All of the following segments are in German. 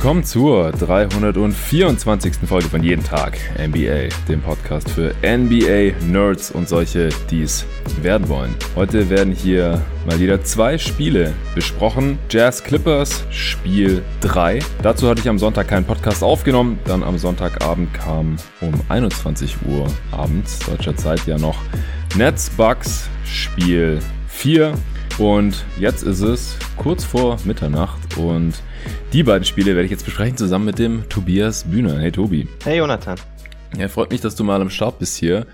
willkommen zur 324. Folge von Jeden Tag NBA, dem Podcast für NBA-Nerds und solche, die es werden wollen. Heute werden hier mal wieder zwei Spiele besprochen. Jazz Clippers, Spiel 3. Dazu hatte ich am Sonntag keinen Podcast aufgenommen. Dann am Sonntagabend kam um 21 Uhr abends deutscher Zeit ja noch Nets Bucks, Spiel 4. Und jetzt ist es kurz vor Mitternacht und die beiden Spiele werde ich jetzt besprechen zusammen mit dem Tobias Bühner. Hey Tobi. Hey Jonathan. Ja, freut mich, dass du mal am Start bist hier.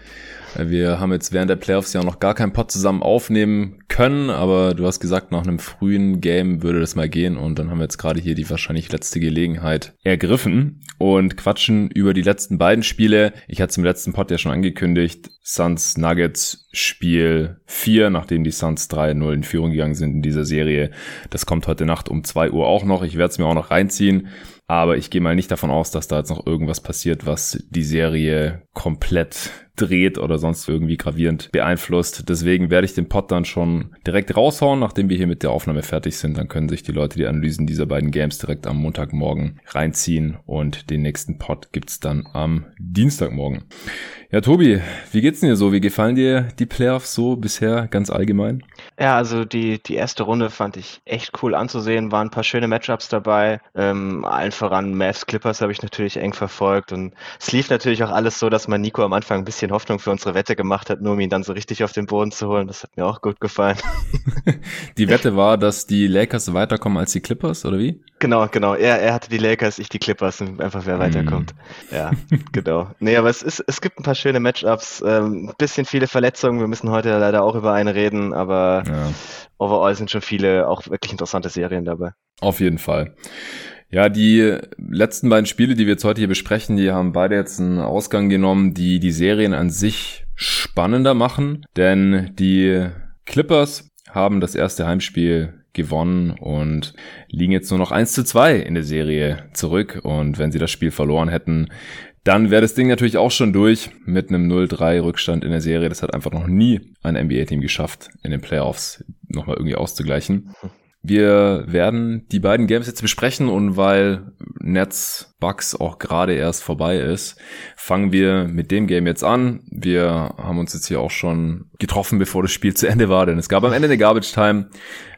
Wir haben jetzt während der Playoffs ja noch gar keinen Pod zusammen aufnehmen können, aber du hast gesagt, nach einem frühen Game würde das mal gehen und dann haben wir jetzt gerade hier die wahrscheinlich letzte Gelegenheit ergriffen und quatschen über die letzten beiden Spiele. Ich hatte es im letzten Pod ja schon angekündigt. Suns Nuggets Spiel 4, nachdem die Suns 3-0 in Führung gegangen sind in dieser Serie. Das kommt heute Nacht um 2 Uhr auch noch. Ich werde es mir auch noch reinziehen. Aber ich gehe mal nicht davon aus, dass da jetzt noch irgendwas passiert, was die Serie komplett dreht oder sonst irgendwie gravierend beeinflusst. Deswegen werde ich den Pod dann schon direkt raushauen, nachdem wir hier mit der Aufnahme fertig sind. Dann können sich die Leute die Analysen dieser beiden Games direkt am Montagmorgen reinziehen und den nächsten Pod gibt's dann am Dienstagmorgen. Ja, Tobi, wie geht's denn dir so? Wie gefallen dir die Playoffs so bisher ganz allgemein? Ja, also die, die erste Runde fand ich echt cool anzusehen. Waren ein paar schöne Matchups dabei. Ähm, allen voran Mavs Clippers habe ich natürlich eng verfolgt. Und es lief natürlich auch alles so, dass man Nico am Anfang ein bisschen Hoffnung für unsere Wette gemacht hat, nur um ihn dann so richtig auf den Boden zu holen. Das hat mir auch gut gefallen. die Wette war, dass die Lakers weiterkommen als die Clippers, oder wie? Genau, genau. Er, er hatte die Lakers, ich die Clippers und einfach wer weiterkommt. Mm. Ja, genau. Nee, aber es, ist, es gibt ein paar schöne Matchups. Ähm, bisschen viele Verletzungen. Wir müssen heute leider auch über eine reden, aber ja. overall sind schon viele auch wirklich interessante Serien dabei. Auf jeden Fall. Ja, die letzten beiden Spiele, die wir jetzt heute hier besprechen, die haben beide jetzt einen Ausgang genommen, die die Serien an sich spannender machen, denn die Clippers haben das erste Heimspiel gewonnen und liegen jetzt nur noch 1 zu 2 in der Serie zurück. Und wenn sie das Spiel verloren hätten, dann wäre das Ding natürlich auch schon durch mit einem 0-3 Rückstand in der Serie. Das hat einfach noch nie ein NBA-Team geschafft, in den Playoffs nochmal irgendwie auszugleichen. Wir werden die beiden Games jetzt besprechen und weil Nets Bucks auch gerade erst vorbei ist, fangen wir mit dem Game jetzt an. Wir haben uns jetzt hier auch schon getroffen, bevor das Spiel zu Ende war, denn es gab am Ende eine Garbage Time.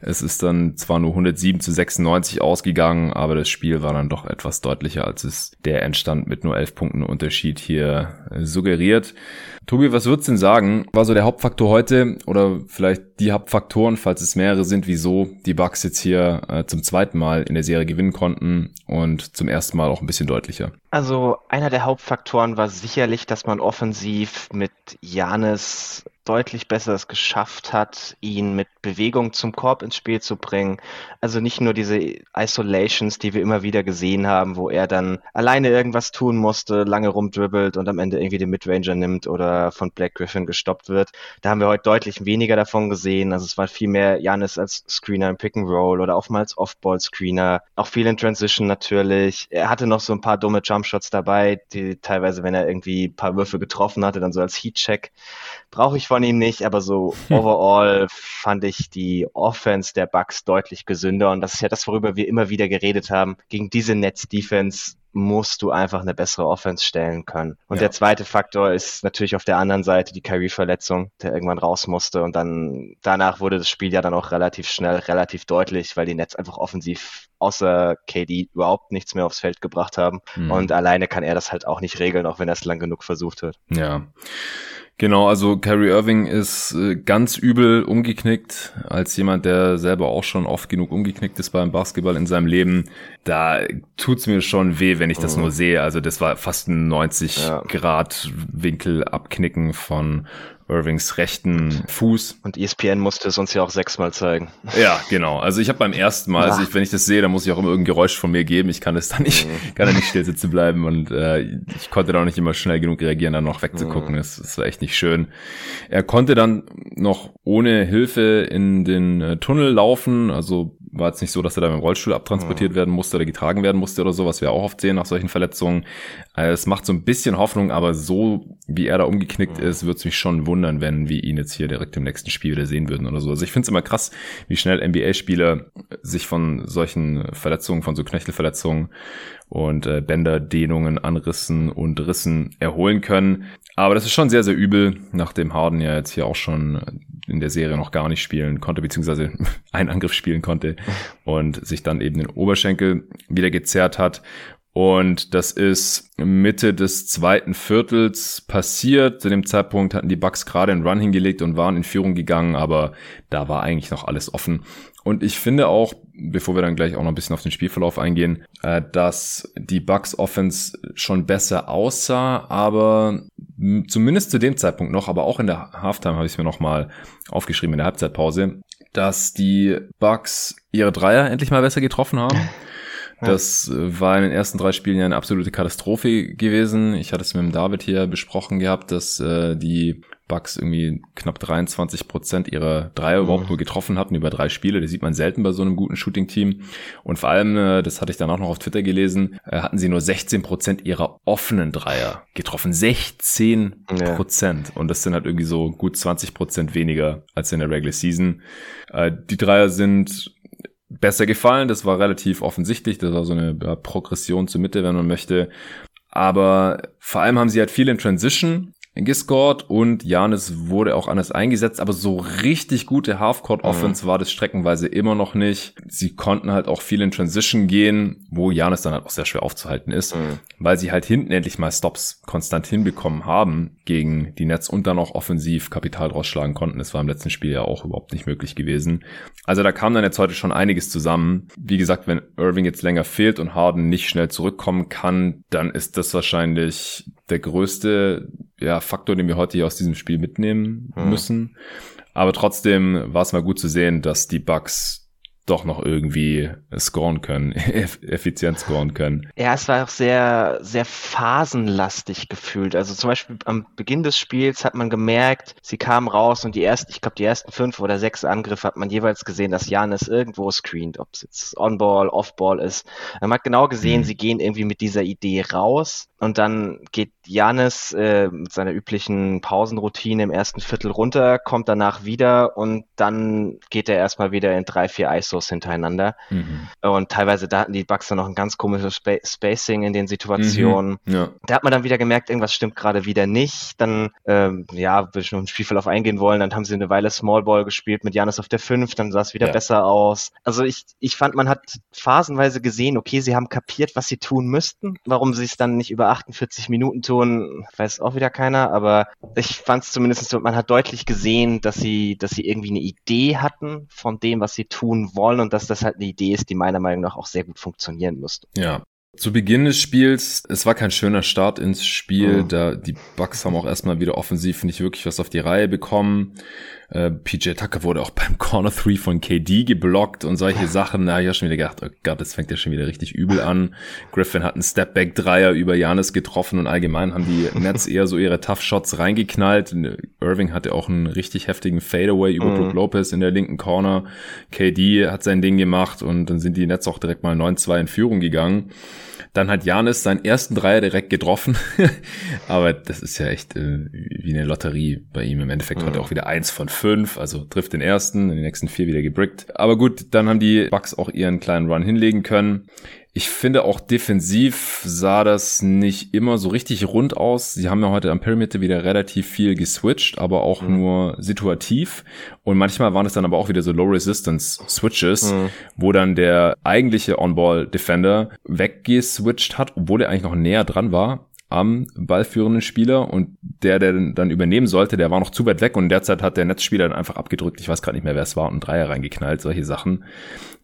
Es ist dann zwar nur 107 zu 96 ausgegangen, aber das Spiel war dann doch etwas deutlicher, als es der Endstand mit nur 11 Punkten Unterschied hier suggeriert. Tobi, was würdest du denn sagen? War so der Hauptfaktor heute oder vielleicht die Hauptfaktoren, falls es mehrere sind, wieso die Bucks jetzt hier äh, zum zweiten Mal in der Serie gewinnen konnten und zum ersten Mal auch ein bisschen deutlicher? Also einer der Hauptfaktoren war sicherlich, dass man offensiv mit Janis deutlich besser es geschafft hat, ihn mit Bewegung zum Korb ins Spiel zu bringen. Also nicht nur diese Isolations, die wir immer wieder gesehen haben, wo er dann alleine irgendwas tun musste, lange rumdribbelt und am Ende irgendwie den Midranger nimmt oder von Black Griffin gestoppt wird. Da haben wir heute deutlich weniger davon gesehen. Also es war viel mehr Janis als Screener im Pick and Roll oder oftmals Off-Ball-Screener. Auch viel in Transition natürlich. Er hatte noch so ein paar dumme Jumpshots dabei, die teilweise, wenn er irgendwie ein paar Würfe getroffen hatte, dann so als Heat-Check. Brauche ich von ihm nicht, aber so overall fand ich die Offense der Bucks deutlich gesünder und das ist ja das, worüber wir immer wieder geredet haben. Gegen diese Nets-Defense musst du einfach eine bessere Offense stellen können. Und ja. der zweite Faktor ist natürlich auf der anderen Seite die Kyrie-Verletzung, der irgendwann raus musste. Und dann danach wurde das Spiel ja dann auch relativ schnell, relativ deutlich, weil die Nets einfach offensiv außer KD überhaupt nichts mehr aufs Feld gebracht haben. Mhm. Und alleine kann er das halt auch nicht regeln, auch wenn er es lang genug versucht hat. Ja. Genau, also Kyrie Irving ist äh, ganz übel umgeknickt, als jemand, der selber auch schon oft genug umgeknickt ist beim Basketball in seinem Leben. Da tut's mir schon weh, wenn ich das mhm. nur sehe. Also das war fast ein 90 ja. Grad Winkel abknicken von Irvings rechten Fuß. Und ESPN musste es uns ja auch sechsmal zeigen. Ja, genau. Also ich habe beim ersten Mal, also ich, wenn ich das sehe, dann muss ich auch immer irgendein Geräusch von mir geben. Ich kann es dann nicht, mhm. kann da nicht still sitzen bleiben und äh, ich konnte da auch nicht immer schnell genug reagieren, dann noch wegzugucken. Mhm. Das, das war echt nicht schön. Er konnte dann noch ohne Hilfe in den äh, Tunnel laufen. Also war jetzt nicht so, dass er da mit dem Rollstuhl abtransportiert mhm. werden musste oder getragen werden musste oder so, was wir auch oft sehen nach solchen Verletzungen. Also es macht so ein bisschen Hoffnung, aber so wie er da umgeknickt mhm. ist, würde es mich schon wundern, wenn wir ihn jetzt hier direkt im nächsten Spiel wieder sehen würden oder so. Also ich finde es immer krass, wie schnell NBA-Spieler sich von solchen Verletzungen, von so Knöchelverletzungen und äh, Bänderdehnungen, Anrissen und Rissen erholen können. Aber das ist schon sehr, sehr übel, nachdem Harden ja jetzt hier auch schon in der Serie noch gar nicht spielen konnte, beziehungsweise einen Angriff spielen konnte und sich dann eben den Oberschenkel wieder gezerrt hat. Und das ist Mitte des zweiten Viertels passiert. Zu dem Zeitpunkt hatten die Bucks gerade einen Run hingelegt und waren in Führung gegangen, aber da war eigentlich noch alles offen. Und ich finde auch, bevor wir dann gleich auch noch ein bisschen auf den Spielverlauf eingehen, äh, dass die Bucks Offense schon besser aussah, aber zumindest zu dem Zeitpunkt noch, aber auch in der Halftime habe ich es mir nochmal aufgeschrieben in der Halbzeitpause, dass die Bucks ihre Dreier endlich mal besser getroffen haben. Das war in den ersten drei Spielen ja eine absolute Katastrophe gewesen. Ich hatte es mit dem David hier besprochen gehabt, dass äh, die Bucks irgendwie knapp 23 Prozent ihrer Dreier mhm. überhaupt nur getroffen hatten über drei Spiele. Das sieht man selten bei so einem guten Shooting-Team. Und vor allem, äh, das hatte ich dann auch noch auf Twitter gelesen, äh, hatten sie nur 16 Prozent ihrer offenen Dreier getroffen. 16 Prozent. Ja. Und das sind halt irgendwie so gut 20 Prozent weniger als in der Regular Season. Äh, die Dreier sind besser gefallen. Das war relativ offensichtlich. Das war so eine Progression zur Mitte, wenn man möchte. Aber vor allem haben sie halt viel in Transition gescored und Janis wurde auch anders eingesetzt, aber so richtig gute Halfcourt-Offense mhm. war das streckenweise immer noch nicht. Sie konnten halt auch viel in Transition gehen, wo Janis dann halt auch sehr schwer aufzuhalten ist, mhm. weil sie halt hinten endlich mal Stops konstant hinbekommen haben gegen die Nets und dann auch offensiv Kapital draus schlagen konnten. Das war im letzten Spiel ja auch überhaupt nicht möglich gewesen. Also da kam dann jetzt heute schon einiges zusammen. Wie gesagt, wenn Irving jetzt länger fehlt und Harden nicht schnell zurückkommen kann, dann ist das wahrscheinlich der größte ja, Faktor, den wir heute hier aus diesem Spiel mitnehmen mhm. müssen. Aber trotzdem war es mal gut zu sehen, dass die Bugs doch noch irgendwie scoren können, effizient scoren können. Ja, es war auch sehr, sehr phasenlastig gefühlt. Also zum Beispiel am Beginn des Spiels hat man gemerkt, sie kamen raus und die ersten, ich glaube, die ersten fünf oder sechs Angriffe hat man jeweils gesehen, dass Janis irgendwo screent, ob es jetzt On-Ball, Off-Ball ist. Man hat genau gesehen, mhm. sie gehen irgendwie mit dieser Idee raus und dann geht Janis äh, mit seiner üblichen Pausenroutine im ersten Viertel runter, kommt danach wieder und dann geht er erstmal wieder in drei, vier ISOs hintereinander. Mhm. Und teilweise da hatten die Bugs dann noch ein ganz komisches Sp Spacing in den Situationen. Mhm. Ja. Da hat man dann wieder gemerkt, irgendwas stimmt gerade wieder nicht. Dann, ähm, ja, will ich noch ein Spielverlauf eingehen wollen, dann haben sie eine Weile Small Ball gespielt mit Janis auf der 5, dann sah es wieder ja. besser aus. Also ich, ich fand, man hat phasenweise gesehen, okay, sie haben kapiert, was sie tun müssten, warum sie es dann nicht über 48 Minuten tun weiß auch wieder keiner, aber ich fand es zumindest, man hat deutlich gesehen, dass sie, dass sie irgendwie eine Idee hatten von dem, was sie tun wollen und dass das halt eine Idee ist, die meiner Meinung nach auch sehr gut funktionieren müsste. Ja, zu Beginn des Spiels, es war kein schöner Start ins Spiel. Mhm. Da die Bucks haben auch erstmal wieder offensiv nicht wirklich was auf die Reihe bekommen. Äh, PJ Tucker wurde auch beim Corner 3 von KD geblockt und solche Sachen. Da habe ich auch schon wieder gedacht, oh Gott, das fängt ja schon wieder richtig übel an. Griffin hat einen Stepback-Dreier über Janis getroffen und allgemein haben die Nets eher so ihre Tough Shots reingeknallt. Irving hatte auch einen richtig heftigen Fadeaway über mhm. Brook Lopez in der linken Corner. KD hat sein Ding gemacht und dann sind die Nets auch direkt mal 9-2 in Führung gegangen. Dann hat Janis seinen ersten Dreier direkt getroffen. Aber das ist ja echt äh, wie eine Lotterie bei ihm. Im Endeffekt mhm. hat er auch wieder eins von fünf, also trifft den ersten, in den nächsten vier wieder gebrickt. Aber gut, dann haben die Bucks auch ihren kleinen Run hinlegen können. Ich finde auch defensiv sah das nicht immer so richtig rund aus. Sie haben ja heute am Perimeter wieder relativ viel geswitcht, aber auch mhm. nur situativ. Und manchmal waren es dann aber auch wieder so Low Resistance Switches, mhm. wo dann der eigentliche On-Ball Defender weggeswitcht hat, obwohl er eigentlich noch näher dran war am ballführenden Spieler und der, der dann übernehmen sollte, der war noch zu weit weg und derzeit hat der Netzspieler dann einfach abgedrückt. Ich weiß gerade nicht mehr, wer es war und einen Dreier reingeknallt, solche Sachen.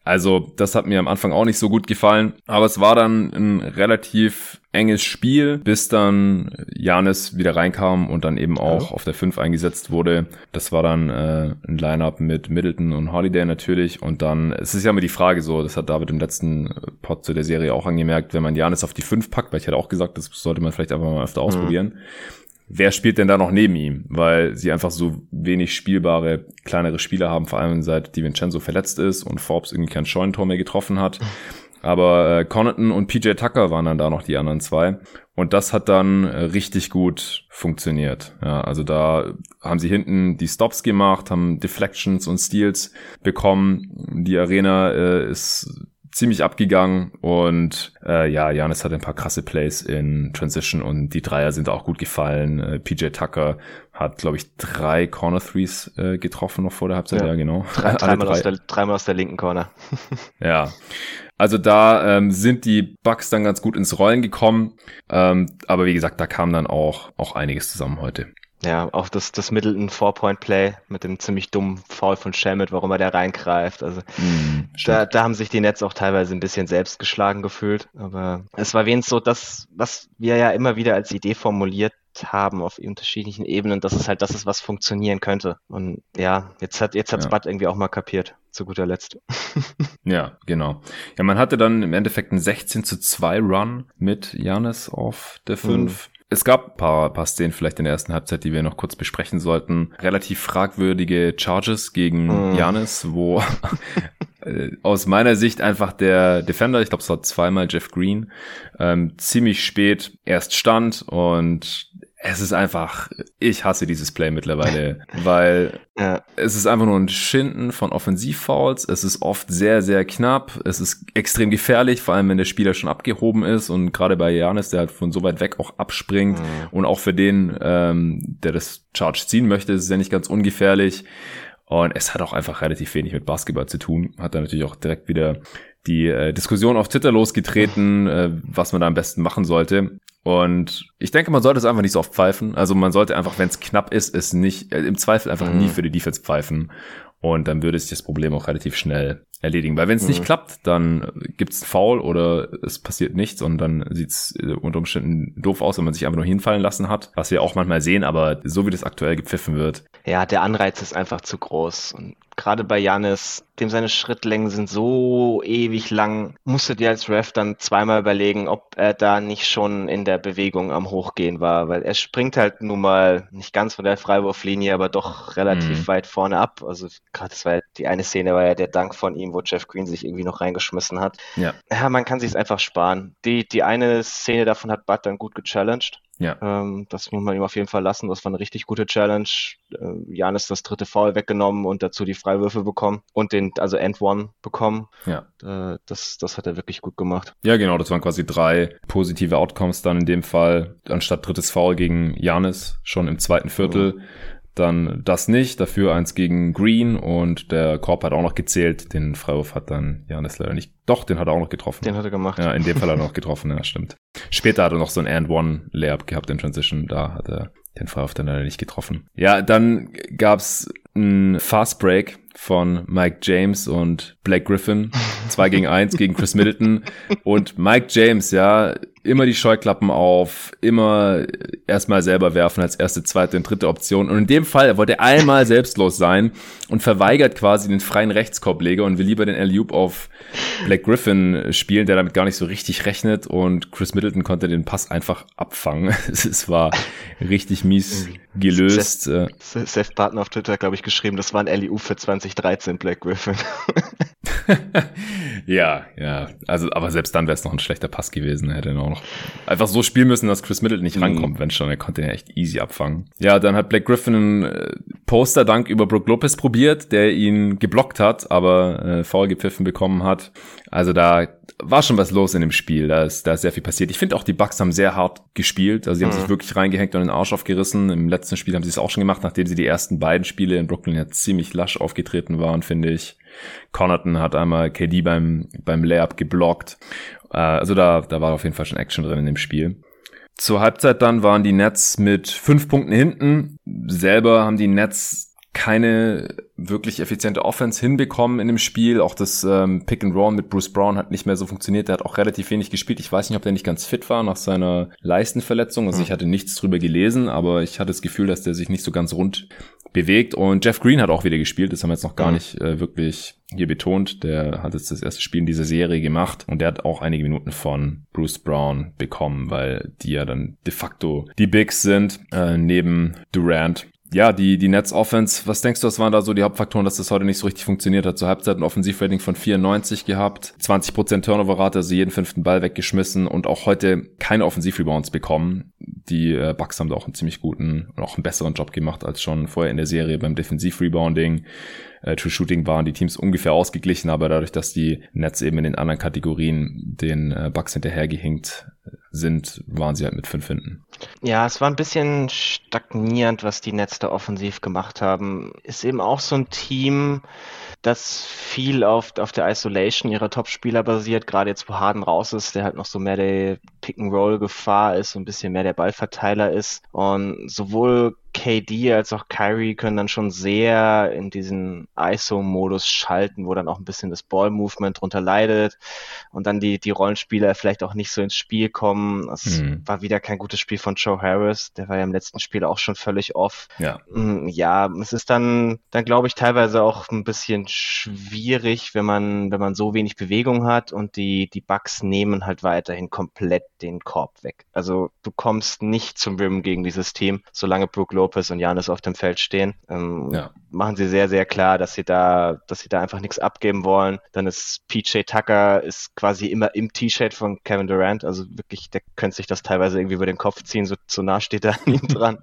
Also das hat mir am Anfang auch nicht so gut gefallen, aber es war dann ein relativ enges Spiel, bis dann Janis wieder reinkam und dann eben auch auf der 5 eingesetzt wurde. Das war dann äh, ein Lineup mit Middleton und Holiday natürlich und dann, es ist ja immer die Frage so, das hat David im letzten Pod zu der Serie auch angemerkt, wenn man Janis auf die 5 packt, weil ich hätte auch gesagt, das sollte man vielleicht einfach mal öfter mhm. Wer spielt denn da noch neben ihm? Weil sie einfach so wenig spielbare, kleinere Spieler haben, vor allem seit DiVincenzo verletzt ist und Forbes irgendwie kein Scheunentor mehr getroffen hat. Aber äh, Connaughton und PJ Tucker waren dann da noch die anderen zwei. Und das hat dann äh, richtig gut funktioniert. Ja, also da haben sie hinten die Stops gemacht, haben Deflections und Steals bekommen. Die Arena äh, ist ziemlich abgegangen und äh, ja, Janis hat ein paar krasse Plays in Transition und die Dreier sind auch gut gefallen. Äh, PJ Tucker hat, glaube ich, drei Corner Threes äh, getroffen noch vor der Halbzeit, ja, ja genau. Drei, dreimal, drei. Aus der, dreimal aus der linken Corner. ja. Also da ähm, sind die Bugs dann ganz gut ins Rollen gekommen. Ähm, aber wie gesagt, da kam dann auch, auch einiges zusammen heute. Ja, auch das, das Middleton Four-Point-Play mit dem ziemlich dummen Foul von Shamit, warum er da reingreift. Also mm, da, da haben sich die Nets auch teilweise ein bisschen selbst geschlagen gefühlt. Aber es war wenigstens so das, was wir ja immer wieder als Idee formuliert haben auf unterschiedlichen Ebenen, dass es halt das ist, was funktionieren könnte. Und ja, jetzt hat jetzt hat's ja. Bud irgendwie auch mal kapiert, zu guter Letzt. ja, genau. Ja, man hatte dann im Endeffekt einen 16 zu 2 Run mit Janis auf der 5. Mhm. Es gab ein paar, paar Szenen vielleicht in der ersten Halbzeit, die wir noch kurz besprechen sollten. Relativ fragwürdige Charges gegen Janis, mm. wo äh, aus meiner Sicht einfach der Defender, ich glaube es war zweimal Jeff Green, ähm, ziemlich spät erst stand und es ist einfach, ich hasse dieses Play mittlerweile, weil ja. es ist einfach nur ein Schinden von Offensivfouls. Es ist oft sehr, sehr knapp. Es ist extrem gefährlich, vor allem wenn der Spieler schon abgehoben ist und gerade bei Janis, der halt von so weit weg auch abspringt mhm. und auch für den, ähm, der das Charge ziehen möchte, ist es ja nicht ganz ungefährlich. Und es hat auch einfach relativ wenig mit Basketball zu tun. Hat da natürlich auch direkt wieder die äh, Diskussion auf Twitter losgetreten, äh, was man da am besten machen sollte. Und ich denke, man sollte es einfach nicht so oft pfeifen. Also man sollte einfach, wenn es knapp ist, es nicht, äh, im Zweifel einfach mhm. nie für die Defense pfeifen. Und dann würde sich das Problem auch relativ schnell erledigen. Weil wenn es mhm. nicht klappt, dann gibt's ein Foul oder es passiert nichts und dann sieht's äh, unter Umständen doof aus, wenn man sich einfach nur hinfallen lassen hat. Was wir auch manchmal sehen, aber so wie das aktuell gepfiffen wird. Ja, der Anreiz ist einfach zu groß. Und gerade bei Janis, dem seine Schrittlängen sind so ewig lang, musst du dir als Ref dann zweimal überlegen, ob er da nicht schon in der Bewegung am Hochgehen war, weil er springt halt nun mal nicht ganz von der Freiwurflinie, aber doch relativ mhm. weit vorne ab. Also gerade das war die eine Szene, war ja der Dank von ihm, wo Jeff Green sich irgendwie noch reingeschmissen hat. Ja, ja man kann sich einfach sparen. Die, die eine Szene davon hat Bud dann gut gechallenged. Ja. Ähm, das muss man ihm auf jeden Fall lassen. Das war eine richtig gute Challenge. Äh, Janis das dritte Foul weggenommen und dazu die Freiwürfe bekommen und den, also End One bekommen. Ja. Äh, das, das hat er wirklich gut gemacht. Ja, genau. Das waren quasi drei positive Outcomes dann in dem Fall. Anstatt drittes Foul gegen Janis schon im zweiten Viertel. Mhm dann das nicht, dafür eins gegen Green und der Korb hat auch noch gezählt. Den Freiwurf hat dann Janis leider nicht. Doch, den hat er auch noch getroffen. Den hat er gemacht. Ja, in dem Fall hat er noch getroffen, ja, stimmt. Später hat er noch so ein And-One-Layup gehabt in Transition, da hat er den Freiwurf dann leider nicht getroffen. Ja, dann gab's ein Fast Break von Mike James und Blake Griffin. Zwei gegen eins gegen Chris Middleton. Und Mike James, ja, immer die Scheuklappen auf, immer erstmal selber werfen als erste, zweite und dritte Option. Und in dem Fall wollte er einmal selbstlos sein und verweigert quasi den freien Rechtskorbleger und will lieber den Alley-Oop auf Black Griffin spielen, der damit gar nicht so richtig rechnet. Und Chris Middleton konnte den Pass einfach abfangen. Es war richtig mies gelöst. Seth, Seth Barton auf Twitter, glaube ich, geschrieben, das war ein Alley-Oop für 2013, Black Griffin. ja, ja. Also, aber selbst dann wäre es noch ein schlechter Pass gewesen. Er hätte ihn auch noch einfach so spielen müssen, dass Chris Middleton nicht mhm. rankommt, wenn schon. Er konnte ihn echt easy abfangen. Ja, dann hat Black Griffin einen äh, Poster-Dank über Brook Lopez probiert, der ihn geblockt hat, aber äh, faul gepfiffen bekommen hat. Also da war schon was los in dem Spiel. Da ist, da ist sehr viel passiert. Ich finde auch, die Bucks haben sehr hart gespielt. Also sie haben mhm. sich wirklich reingehängt und den Arsch aufgerissen. Im letzten Spiel haben sie es auch schon gemacht, nachdem sie die ersten beiden Spiele in Brooklyn ja ziemlich lasch aufgetreten waren, finde ich. Connaughton hat einmal KD beim, beim Layup geblockt. Äh, also da, da war auf jeden Fall schon Action drin in dem Spiel. Zur Halbzeit dann waren die Nets mit fünf Punkten hinten. Selber haben die Nets keine wirklich effiziente Offense hinbekommen in dem Spiel. Auch das ähm, Pick and Roll mit Bruce Brown hat nicht mehr so funktioniert. Der hat auch relativ wenig gespielt. Ich weiß nicht, ob der nicht ganz fit war nach seiner Leistenverletzung. Also ich hatte nichts drüber gelesen, aber ich hatte das Gefühl, dass der sich nicht so ganz rund bewegt. Und Jeff Green hat auch wieder gespielt. Das haben wir jetzt noch gar mhm. nicht äh, wirklich hier betont. Der hat jetzt das erste Spiel in dieser Serie gemacht und der hat auch einige Minuten von Bruce Brown bekommen, weil die ja dann de facto die Bigs sind, äh, neben Durant ja, die, die Nets Offense, was denkst du, was waren da so die Hauptfaktoren, dass das heute nicht so richtig funktioniert hat? Zur Halbzeit ein Offensivrating von 94 gehabt, 20% Turnover-Rate, also jeden fünften Ball weggeschmissen und auch heute keine Offensivrebounds bekommen. Die äh, Bucks haben da auch einen ziemlich guten und auch einen besseren Job gemacht als schon vorher in der Serie beim Defensivrebounding äh, True Shooting waren die Teams ungefähr ausgeglichen, aber dadurch, dass die Nets eben in den anderen Kategorien den äh, Bucks hinterhergehinkt sind, waren sie halt mit fünf hinten. Ja, es war ein bisschen stagnierend, was die Nets da offensiv gemacht haben. Ist eben auch so ein Team, das viel auf, auf der Isolation ihrer Top-Spieler basiert, gerade jetzt, wo Harden raus ist, der halt noch so mehr der Pick-and-Roll-Gefahr ist, so ein bisschen mehr der Ballverteiler ist. Und sowohl KD als auch Kyrie können dann schon sehr in diesen ISO-Modus schalten, wo dann auch ein bisschen das Ball-Movement drunter leidet und dann die, die Rollenspieler vielleicht auch nicht so ins Spiel kommen. Es mhm. war wieder kein gutes Spiel von Joe Harris, der war ja im letzten Spiel auch schon völlig off. Ja, mm, ja es ist dann, dann glaube ich teilweise auch ein bisschen schwierig, wenn man, wenn man so wenig Bewegung hat und die, die Bugs nehmen halt weiterhin komplett den Korb weg. Also du kommst nicht zum Rim gegen dieses Team, solange Brook Lopez und Janis auf dem Feld stehen. Ähm, ja. Machen sie sehr, sehr klar, dass sie da, dass sie da einfach nichts abgeben wollen. Dann ist PJ Tucker ist quasi immer im T-Shirt von Kevin Durant. Also wirklich, der könnte sich das teilweise irgendwie über den Kopf ziehen, so, so nah steht er an ihm dran.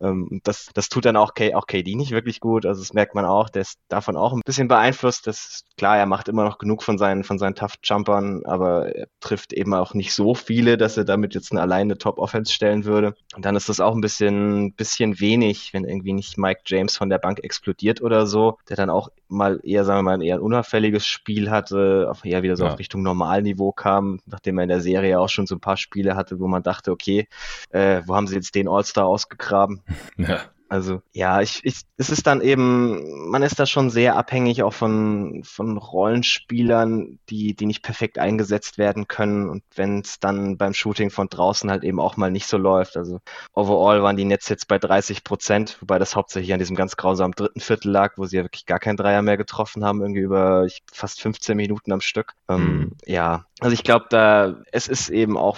ähm, das, das tut dann auch, K, auch KD nicht wirklich gut. Also das merkt man auch. Der ist davon auch ein bisschen beeinflusst. Das klar, er macht immer noch genug von seinen, von seinen Tough Jumpern, aber er trifft eben auch nicht so viele, dass er damit jetzt eine alleine Top Offense stellen würde. Und dann ist das auch ein bisschen, bisschen wenig, wenn irgendwie nicht Mike James von der Bank explodiert oder so, der dann auch mal eher, sagen wir mal, ein eher unauffälliges Spiel hatte, auf eher wieder so ja. auf Richtung Normalniveau kam, nachdem er in der Serie auch schon so ein paar Spiele hatte, wo man dachte, okay, äh, wo haben sie jetzt den All-Star ausgegraben? Ja. Also ja, ich, ich, es ist dann eben, man ist da schon sehr abhängig auch von, von Rollenspielern, die, die nicht perfekt eingesetzt werden können und wenn es dann beim Shooting von draußen halt eben auch mal nicht so läuft. Also overall waren die Nets jetzt bei 30 Prozent, wobei das hauptsächlich an diesem ganz grausamen dritten Viertel lag, wo sie ja wirklich gar keinen Dreier mehr getroffen haben, irgendwie über fast 15 Minuten am Stück. Ähm, mhm. Ähm, ja, also ich glaube, da es ist eben auch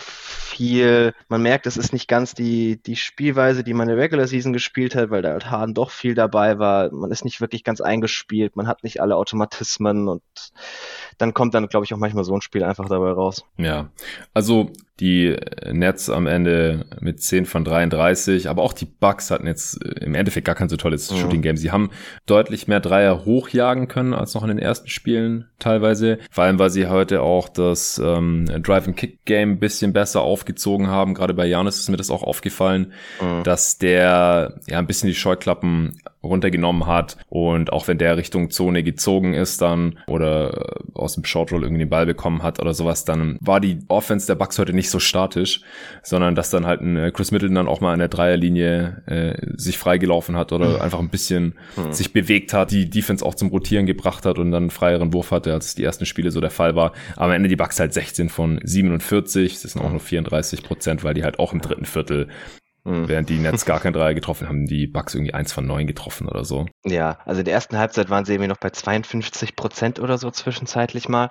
viel, man merkt, es ist nicht ganz die, die Spielweise, die man in der Regular Season gespielt hat, weil da halt Harden doch viel dabei war. Man ist nicht wirklich ganz eingespielt, man hat nicht alle Automatismen und dann kommt dann, glaube ich, auch manchmal so ein Spiel einfach dabei raus. Ja, also die Nets am Ende mit 10 von 33, aber auch die Bucks hatten jetzt äh, im Endeffekt gar kein so tolles mhm. Shooting Game. Sie haben deutlich mehr Dreier hochjagen können als noch in den ersten Spielen teilweise, vor allem weil sie heute auch das ähm, Drive and Kick Game ein bisschen besser aufgezogen haben. Gerade bei Janis ist mir das auch aufgefallen, mhm. dass der ja ein bisschen die Scheuklappen runtergenommen hat und auch wenn der Richtung Zone gezogen ist dann oder äh, aus dem Short Roll irgendwie den Ball bekommen hat oder sowas, dann war die Offense der Bucks heute nicht so statisch, sondern dass dann halt ein äh, Chris Middleton dann auch mal an der Dreierlinie äh, sich freigelaufen hat oder mhm. einfach ein bisschen mhm. sich bewegt hat, die Defense auch zum Rotieren gebracht hat und dann einen freieren Wurf hatte, als die ersten Spiele so der Fall war. Aber am Ende die Bucks halt 16 von 47, das sind auch nur 34 Prozent, weil die halt auch im dritten Viertel Mhm. Während die Nets gar kein Dreier getroffen haben, die Bucks irgendwie eins von neun getroffen oder so. Ja, also in der ersten Halbzeit waren sie irgendwie noch bei 52 Prozent oder so zwischenzeitlich mal.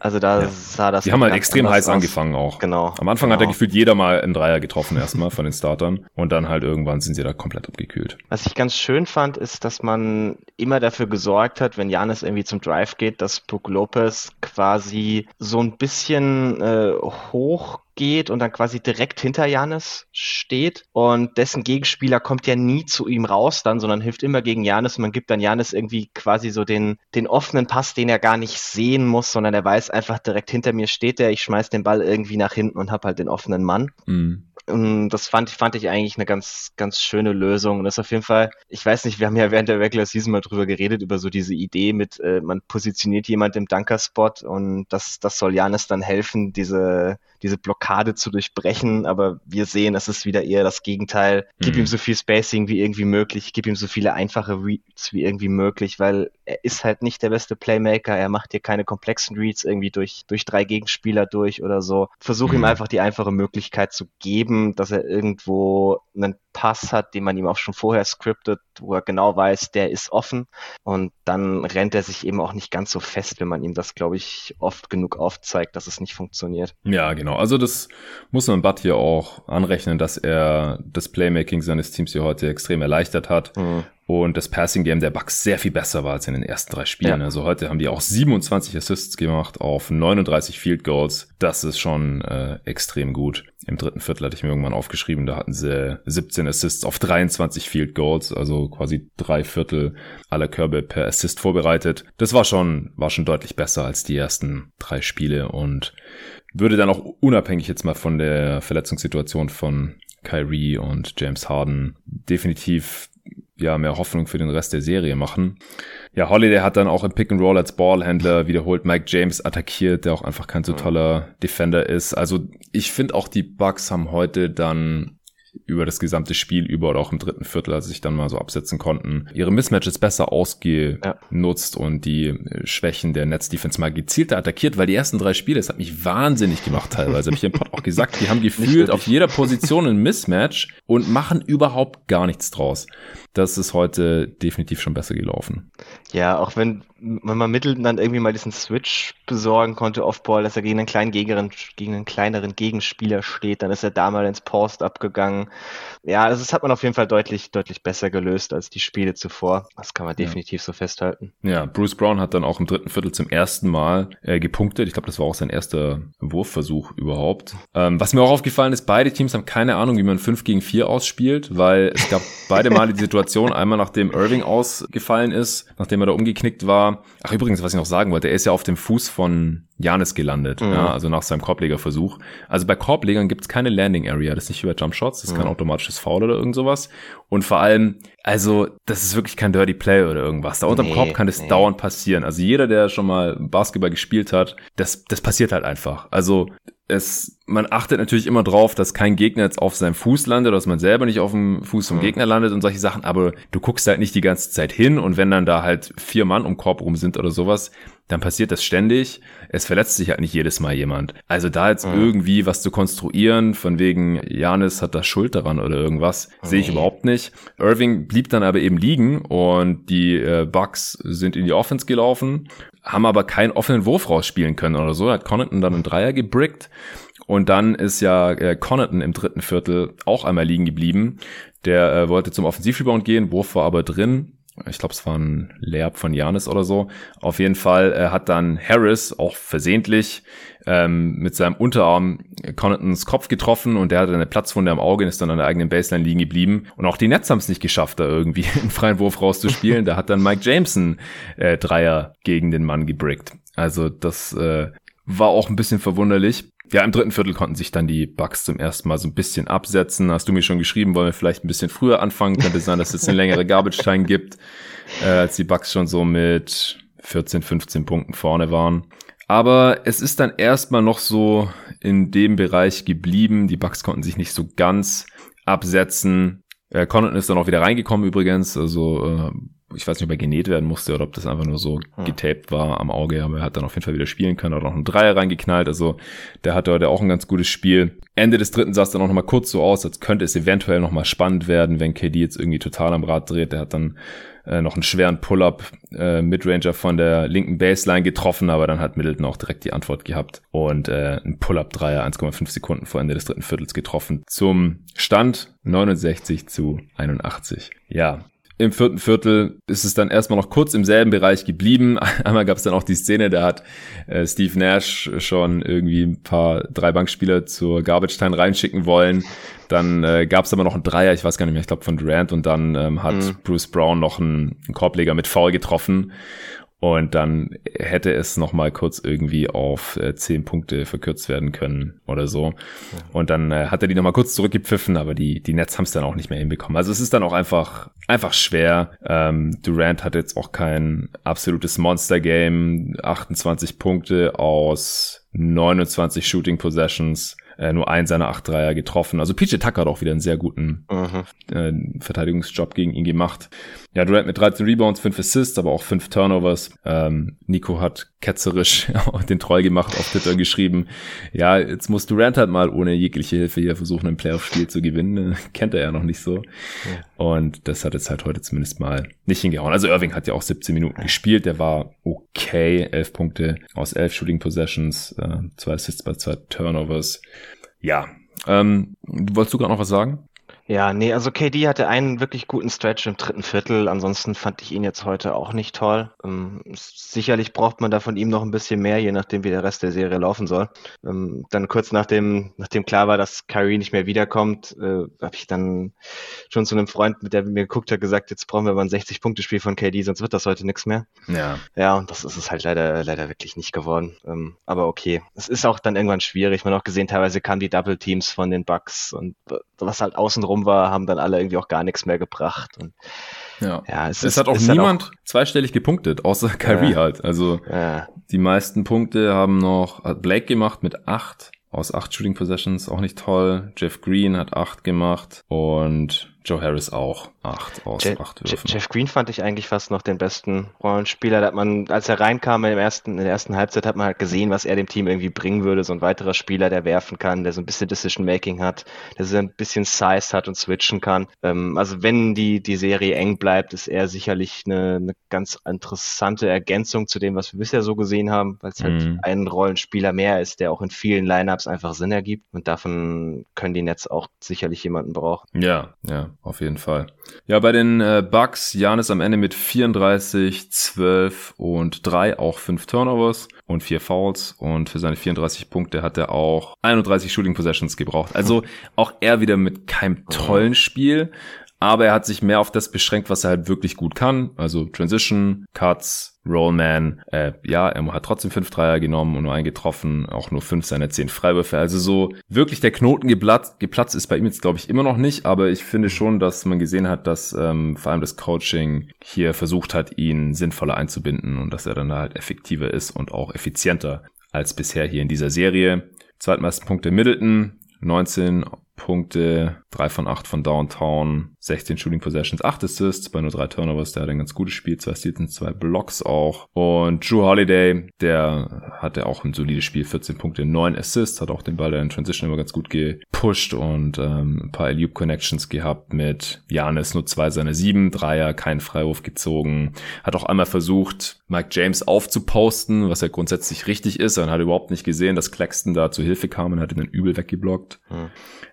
Also da ja. sah das. Die haben halt extrem heiß aus. angefangen auch. Genau. Am Anfang genau. hat er gefühlt jeder mal einen Dreier getroffen erstmal von den Startern und dann halt irgendwann sind sie da komplett abgekühlt. Was ich ganz schön fand, ist, dass man immer dafür gesorgt hat, wenn Janis irgendwie zum Drive geht, dass Brook Lopez quasi so ein bisschen äh, hoch geht und dann quasi direkt hinter Janis steht und dessen Gegenspieler kommt ja nie zu ihm raus dann, sondern hilft immer gegen Janis und man gibt dann Janis irgendwie quasi so den, den offenen Pass, den er gar nicht sehen muss, sondern er weiß einfach direkt hinter mir steht er, ich schmeiß den Ball irgendwie nach hinten und hab halt den offenen Mann. Mhm. Und das fand, fand ich eigentlich eine ganz, ganz schöne Lösung. Und das ist auf jeden Fall, ich weiß nicht, wir haben ja während der Regular Season mal drüber geredet, über so diese Idee mit, äh, man positioniert jemand im Dunker-Spot und das, das soll Janis dann helfen, diese, diese Blockade zu durchbrechen. Aber wir sehen, es ist wieder eher das Gegenteil. Gib mhm. ihm so viel Spacing wie irgendwie möglich, gib ihm so viele einfache Reads wie irgendwie möglich, weil er ist halt nicht der beste Playmaker. Er macht hier keine komplexen Reads irgendwie durch, durch drei Gegenspieler durch oder so. Versuch mhm. ihm einfach die einfache Möglichkeit zu geben, dass er irgendwo einen Pass hat, den man ihm auch schon vorher scriptet, wo er genau weiß, der ist offen. Und dann rennt er sich eben auch nicht ganz so fest, wenn man ihm das, glaube ich, oft genug aufzeigt, dass es nicht funktioniert. Ja, genau. Also das muss man Bud hier auch anrechnen, dass er das Playmaking seines Teams hier heute extrem erleichtert hat. Mhm und das Passing Game der Bucks sehr viel besser war als in den ersten drei Spielen. Ja. Also heute haben die auch 27 Assists gemacht auf 39 Field Goals. Das ist schon äh, extrem gut. Im dritten Viertel hatte ich mir irgendwann aufgeschrieben, da hatten sie 17 Assists auf 23 Field Goals, also quasi drei Viertel aller Körbe per Assist vorbereitet. Das war schon, war schon deutlich besser als die ersten drei Spiele und würde dann auch unabhängig jetzt mal von der Verletzungssituation von Kyrie und James Harden definitiv ja mehr Hoffnung für den Rest der Serie machen. Ja, Holiday hat dann auch im Pick and Roll als Ballhändler wiederholt Mike James attackiert, der auch einfach kein so toller Defender ist. Also ich finde auch die Bucks haben heute dann über das gesamte Spiel über oder auch im dritten Viertel, als sie sich dann mal so absetzen konnten, ihre Mismatches besser ausgenutzt ja. und die Schwächen der Netz-Defense mal gezielter attackiert, weil die ersten drei Spiele, das hat mich wahnsinnig gemacht teilweise, habe ich im Pod auch gesagt, die haben gefühlt auf jeder Position ein Mismatch und machen überhaupt gar nichts draus. Das ist heute definitiv schon besser gelaufen. Ja, auch wenn wenn man Middleton dann irgendwie mal diesen Switch besorgen konnte Offball, dass er gegen einen kleinen Gegnerin, gegen einen kleineren Gegenspieler steht, dann ist er da mal ins Post abgegangen. Ja, das ist, hat man auf jeden Fall deutlich, deutlich besser gelöst als die Spiele zuvor. Das kann man definitiv ja. so festhalten. Ja, Bruce Brown hat dann auch im dritten Viertel zum ersten Mal äh, gepunktet. Ich glaube, das war auch sein erster Wurfversuch überhaupt. Ähm, was mir auch aufgefallen ist, beide Teams haben keine Ahnung, wie man 5 gegen 4 ausspielt, weil es gab beide Male die Situation, einmal nachdem Irving ausgefallen ist, nachdem er da umgeknickt war, ach übrigens, was ich noch sagen wollte, er ist ja auf dem Fuß von Janis gelandet, mhm. ja, also nach seinem Korblegerversuch. Also bei Korblegern gibt es keine Landing Area, das ist nicht wie bei Jump Shots, das ist mhm. kein automatisches Foul oder irgend sowas. Und vor allem, also das ist wirklich kein Dirty Play oder irgendwas. Da unterm nee, Korb kann das nee. dauernd passieren. Also jeder, der schon mal Basketball gespielt hat, das, das passiert halt einfach. Also es, man achtet natürlich immer drauf, dass kein Gegner jetzt auf seinem Fuß landet, dass man selber nicht auf dem Fuß vom mhm. Gegner landet und solche Sachen, aber du guckst halt nicht die ganze Zeit hin und wenn dann da halt vier Mann um Korb rum sind oder sowas, dann passiert das ständig. Es verletzt sich halt nicht jedes Mal jemand. Also da jetzt mhm. irgendwie was zu konstruieren, von wegen Janis hat da Schuld daran oder irgendwas, mhm. sehe ich überhaupt nicht. Irving blieb dann aber eben liegen und die äh, Bucks sind in die Offense gelaufen, haben aber keinen offenen Wurf rausspielen können oder so. Da hat Connaughton dann einen Dreier gebrickt. Und dann ist ja äh, Connaughton im dritten Viertel auch einmal liegen geblieben. Der äh, wollte zum Offensivrebound gehen, Wurf war aber drin ich glaube, es war ein Layup von Janis oder so. Auf jeden Fall äh, hat dann Harris auch versehentlich ähm, mit seinem Unterarm Connaughtons Kopf getroffen und der hatte eine Platzwunde am Auge und ist dann an der eigenen Baseline liegen geblieben. Und auch die Nets haben es nicht geschafft, da irgendwie einen freien Wurf rauszuspielen. da hat dann Mike Jameson äh, Dreier gegen den Mann gebrickt. Also das äh, war auch ein bisschen verwunderlich. Ja, im dritten Viertel konnten sich dann die Bucks zum ersten Mal so ein bisschen absetzen. Hast du mir schon geschrieben, wollen wir vielleicht ein bisschen früher anfangen? Könnte sein, dass es eine längere Garbage Time gibt, äh, als die Bucks schon so mit 14, 15 Punkten vorne waren. Aber es ist dann erstmal noch so in dem Bereich geblieben. Die Bucks konnten sich nicht so ganz absetzen. Äh, Connaughton ist dann auch wieder reingekommen übrigens. Also äh, ich weiß nicht, ob er genäht werden musste oder ob das einfach nur so hm. getaped war am Auge, aber er hat dann auf jeden Fall wieder spielen können, hat auch einen Dreier reingeknallt, also der hatte heute auch ein ganz gutes Spiel. Ende des dritten sah es dann auch nochmal kurz so aus, als könnte es eventuell nochmal spannend werden, wenn KD jetzt irgendwie total am Rad dreht, der hat dann äh, noch einen schweren Pull-up äh, Midranger von der linken Baseline getroffen, aber dann hat Middleton auch direkt die Antwort gehabt und äh, ein Pull-up Dreier 1,5 Sekunden vor Ende des dritten Viertels getroffen. Zum Stand 69 zu 81. Ja, im vierten Viertel ist es dann erstmal noch kurz im selben Bereich geblieben. Einmal gab es dann auch die Szene, da hat äh, Steve Nash schon irgendwie ein paar drei Bankspieler zur Garbage Time reinschicken wollen. Dann äh, gab es aber noch einen Dreier, ich weiß gar nicht mehr, ich glaube von Durant und dann ähm, hat mhm. Bruce Brown noch einen, einen Korbleger mit Foul getroffen und dann hätte es noch mal kurz irgendwie auf äh, zehn Punkte verkürzt werden können oder so. Und dann äh, hat er die noch mal kurz zurückgepfiffen, aber die, die Nets haben es dann auch nicht mehr hinbekommen. Also es ist dann auch einfach, einfach schwer. Ähm, Durant hat jetzt auch kein absolutes Monster-Game. 28 Punkte aus 29 Shooting Possessions. äh, nur einen seiner acht Dreier getroffen. Also PJ Tucker hat auch wieder einen sehr guten mhm. äh, Verteidigungsjob gegen ihn gemacht. Ja, Durant mit 13 Rebounds, 5 Assists, aber auch 5 Turnovers. Ähm, Nico hat ketzerisch den Treu gemacht auf Twitter geschrieben. Ja, jetzt muss Durant halt mal ohne jegliche Hilfe hier versuchen, ein Playoff-Spiel zu gewinnen. Kennt er ja noch nicht so. Und das hat jetzt halt heute zumindest mal nicht hingehauen. Also Irving hat ja auch 17 Minuten gespielt. Der war okay. 11 Punkte aus 11 Shooting Possessions, äh, zwei Assists bei zwei Turnovers. Ja, ähm, wolltest du gerade noch was sagen? Ja, nee, also KD hatte einen wirklich guten Stretch im dritten Viertel. Ansonsten fand ich ihn jetzt heute auch nicht toll. Ähm, sicherlich braucht man da von ihm noch ein bisschen mehr, je nachdem, wie der Rest der Serie laufen soll. Ähm, dann kurz nachdem, nachdem klar war, dass Kyrie nicht mehr wiederkommt, äh, habe ich dann schon zu einem Freund, mit der mir geguckt hat, gesagt, jetzt brauchen wir mal ein 60-Punkte-Spiel von KD, sonst wird das heute nichts mehr. Ja. Ja, und das ist es halt leider, leider wirklich nicht geworden. Ähm, aber okay. Es ist auch dann irgendwann schwierig. Man hat auch gesehen, teilweise kamen die Double-Teams von den Bucks und was halt außenrum rum war, haben dann alle irgendwie auch gar nichts mehr gebracht. Und ja, ja es, es ist, hat auch niemand auch, zweistellig gepunktet, außer Kyrie ja, halt. Also ja. die meisten Punkte haben noch hat Blake gemacht mit acht aus acht Shooting Possessions, auch nicht toll. Jeff Green hat acht gemacht und Joe Harris auch. Acht aus Je acht Würfen. Jeff Green fand ich eigentlich fast noch den besten Rollenspieler. Da hat man, als er reinkam im ersten, in der ersten Halbzeit, hat man halt gesehen, was er dem Team irgendwie bringen würde. So ein weiterer Spieler, der werfen kann, der so ein bisschen Decision Making hat, der so ein bisschen Size hat und switchen kann. Ähm, also wenn die, die Serie eng bleibt, ist er sicherlich eine, eine ganz interessante Ergänzung zu dem, was wir bisher so gesehen haben, weil es halt mhm. ein Rollenspieler mehr ist, der auch in vielen Lineups einfach Sinn ergibt. Und davon können die Nets auch sicherlich jemanden brauchen. Ja, ja auf jeden Fall. Ja, bei den äh, Bucks, Janis am Ende mit 34, 12 und 3, auch 5 Turnovers und 4 Fouls. Und für seine 34 Punkte hat er auch 31 Shooting Possessions gebraucht. Also auch er wieder mit keinem tollen Spiel. Aber er hat sich mehr auf das beschränkt, was er halt wirklich gut kann. Also Transition, Cuts, Rollman, äh, ja, er hat trotzdem fünf Dreier genommen und nur einen getroffen, auch nur fünf seiner zehn Freiwürfe. Also so wirklich der Knoten geplatzt, geplatzt ist bei ihm jetzt, glaube ich, immer noch nicht, aber ich finde schon, dass man gesehen hat, dass ähm, vor allem das Coaching hier versucht hat, ihn sinnvoller einzubinden und dass er dann halt effektiver ist und auch effizienter als bisher hier in dieser Serie. Zweitmeisten Punkte Middleton, 19 Punkte, 3 von 8 von Downtown, 16 Shooting Possessions, 8 Assists bei nur 3 Turnovers, der hat ein ganz gutes Spiel, 2 Steals und 2 Blocks auch. Und Drew Holiday, der hatte auch ein solides Spiel, 14 Punkte, 9 Assists, hat auch den Ball in Transition immer ganz gut gepusht und ähm, ein paar Loop Connections gehabt mit Janis, nur 2 seiner 7 Dreier, keinen Freiwurf gezogen, hat auch einmal versucht, Mike James aufzuposten, was ja grundsätzlich richtig ist, er hat überhaupt nicht gesehen, dass Claxton da zu Hilfe kam und hat ihn dann übel weggeblockt. Hm.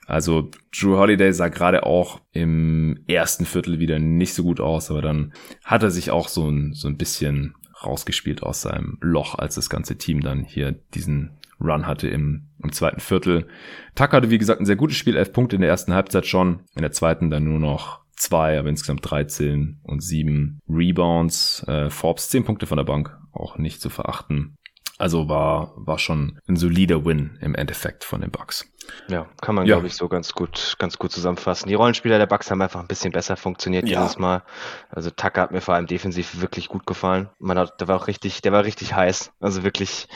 Also Drew Holiday sah gerade auch im ersten Viertel wieder nicht so gut aus, aber dann hat er sich auch so ein, so ein bisschen rausgespielt aus seinem Loch, als das ganze Team dann hier diesen Run hatte im, im zweiten Viertel. Tucker hatte, wie gesagt, ein sehr gutes Spiel, elf Punkte in der ersten Halbzeit schon, in der zweiten dann nur noch zwei, aber insgesamt 13 und sieben Rebounds. Äh, Forbes zehn Punkte von der Bank, auch nicht zu verachten. Also war, war schon ein solider Win im Endeffekt von den Bucks. Ja, kann man, ja. glaube ich, so ganz gut, ganz gut zusammenfassen. Die Rollenspieler der Bucks haben einfach ein bisschen besser funktioniert ja. dieses Mal. Also Tucker hat mir vor allem defensiv wirklich gut gefallen. Man hat, der war auch richtig, der war richtig heiß. Also wirklich,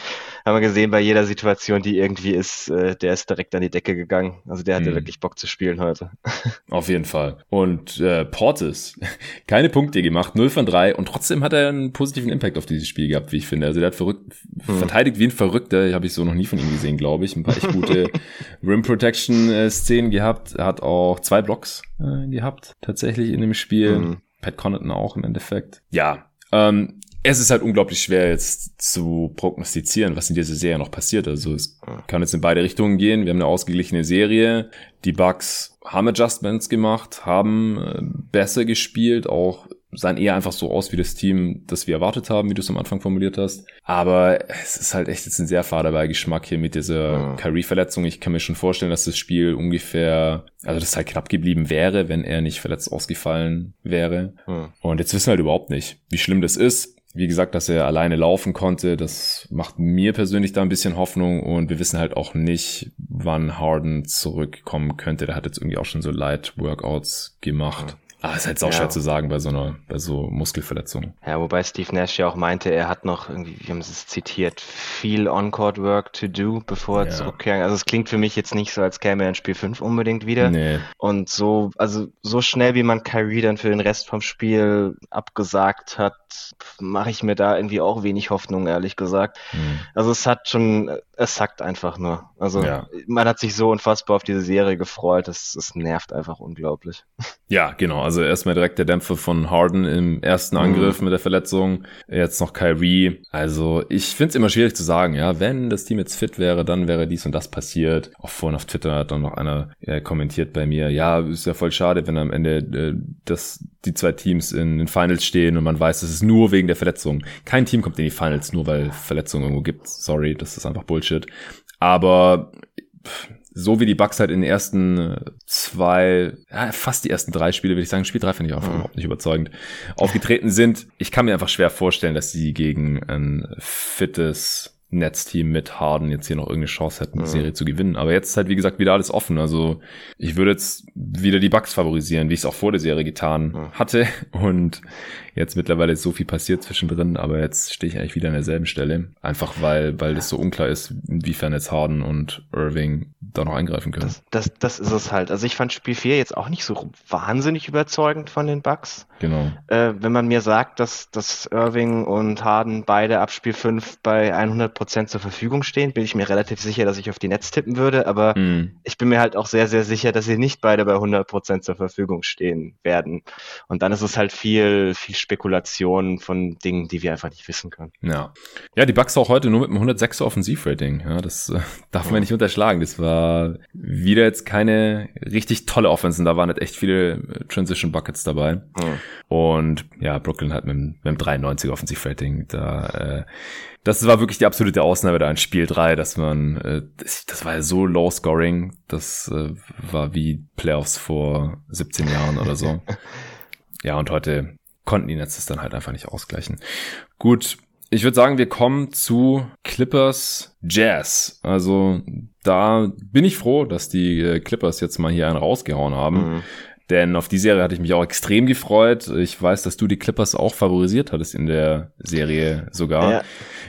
haben wir gesehen bei jeder Situation, die irgendwie ist, äh, der ist direkt an die Decke gegangen. Also der hatte mhm. wirklich Bock zu spielen heute. Auf jeden Fall. Und äh, Portis, keine Punkte gemacht, 0 von 3 und trotzdem hat er einen positiven Impact auf dieses Spiel gehabt, wie ich finde. Also der hat verrückt, mhm. verteidigt wie ein Verrückter, habe ich so noch nie von ihm gesehen, glaube ich. Ein paar echt gute Rim Protection äh, Szenen gehabt. Hat auch zwei Blocks äh, gehabt, tatsächlich in dem Spiel. Mhm. Pat Connaughton auch im Endeffekt. Ja, ähm, es ist halt unglaublich schwer jetzt zu prognostizieren, was in dieser Serie noch passiert. Also es kann jetzt in beide Richtungen gehen. Wir haben eine ausgeglichene Serie. Die Bucks haben Adjustments gemacht, haben äh, besser gespielt, auch sahen eher einfach so aus wie das Team, das wir erwartet haben, wie du es am Anfang formuliert hast. Aber es ist halt echt jetzt ein sehr fader Beigeschmack hier mit dieser mhm. Kyrie-Verletzung. Ich kann mir schon vorstellen, dass das Spiel ungefähr, also das halt knapp geblieben wäre, wenn er nicht verletzt ausgefallen wäre. Mhm. Und jetzt wissen wir halt überhaupt nicht, wie schlimm das ist. Wie gesagt, dass er alleine laufen konnte, das macht mir persönlich da ein bisschen Hoffnung und wir wissen halt auch nicht, wann Harden zurückkommen könnte. Der hat jetzt irgendwie auch schon so Light Workouts gemacht. Ah, ist halt auch ja. schwer zu sagen bei so einer, bei so Muskelverletzungen. Ja, wobei Steve Nash ja auch meinte, er hat noch irgendwie, wie haben sie es zitiert, viel On-Court-Work to do, bevor er ja. zurückkehrt. Also es klingt für mich jetzt nicht so, als käme er in Spiel 5 unbedingt wieder. Nee. Und so, also so schnell wie man Kyrie dann für den Rest vom Spiel abgesagt hat, mache ich mir da irgendwie auch wenig Hoffnung, ehrlich gesagt. Mhm. Also es hat schon, es sackt einfach nur. Also ja. man hat sich so unfassbar auf diese Serie gefreut, es, es nervt einfach unglaublich. Ja, genau. Also erstmal direkt der Dämpfer von Harden im ersten Angriff mhm. mit der Verletzung. Jetzt noch Kyrie. Also ich finde es immer schwierig zu sagen, ja, wenn das Team jetzt fit wäre, dann wäre dies und das passiert. Auch vorhin auf Twitter hat dann noch einer äh, kommentiert bei mir, ja, ist ja voll schade, wenn am Ende äh, das, die zwei Teams in den Finals stehen und man weiß, es ist nur wegen der Verletzung. Kein Team kommt in die Finals nur, weil Verletzungen irgendwo gibt. Sorry, das ist einfach Bullshit. Aber so wie die Bucks halt in den ersten äh, zwei, ja, fast die ersten drei Spiele, würde ich sagen, Spiel drei finde ich auch mhm. überhaupt nicht überzeugend, aufgetreten sind. Ich kann mir einfach schwer vorstellen, dass sie gegen ein fittes Netzteam mit Harden jetzt hier noch irgendeine Chance hätten, die mhm. Serie zu gewinnen. Aber jetzt ist halt, wie gesagt, wieder alles offen. Also ich würde jetzt wieder die Bucks favorisieren, wie ich es auch vor der Serie getan mhm. hatte. Und jetzt mittlerweile ist so viel passiert zwischendrin, aber jetzt stehe ich eigentlich wieder an derselben Stelle. Einfach weil, weil es so unklar ist, inwiefern jetzt Harden und Irving da noch eingreifen können. Das, das, das ist es halt. Also ich fand Spiel 4 jetzt auch nicht so wahnsinnig überzeugend von den Bucks. Genau. Äh, wenn man mir sagt, dass, dass Irving und Harden beide ab Spiel 5 bei 100 Prozent zur Verfügung stehen, bin ich mir relativ sicher, dass ich auf die Netz tippen würde, aber mm. ich bin mir halt auch sehr, sehr sicher, dass sie nicht beide bei 100 Prozent zur Verfügung stehen werden. Und dann ist es halt viel, viel Spekulationen von Dingen, die wir einfach nicht wissen können. Ja, ja die Bucks auch heute nur mit einem 106er Offensivrating. Ja, das äh, darf man nicht unterschlagen. Das war wieder jetzt keine richtig tolle Offense. Da waren halt echt viele äh, Transition Buckets dabei. Mhm. Und ja, Brooklyn hat mit, mit einem 93er Offensivrating. Da, äh, das war wirklich die absolute Ausnahme da in Spiel 3, dass man, äh, das, das war ja so low scoring. Das äh, war wie Playoffs vor 17 Jahren oder so. Ja, und heute konnten die Nets es dann halt einfach nicht ausgleichen. Gut, ich würde sagen, wir kommen zu Clippers Jazz. Also da bin ich froh, dass die äh, Clippers jetzt mal hier einen rausgehauen haben. Mhm. Denn auf die Serie hatte ich mich auch extrem gefreut. Ich weiß, dass du die Clippers auch favorisiert hattest in der Serie sogar. Ja.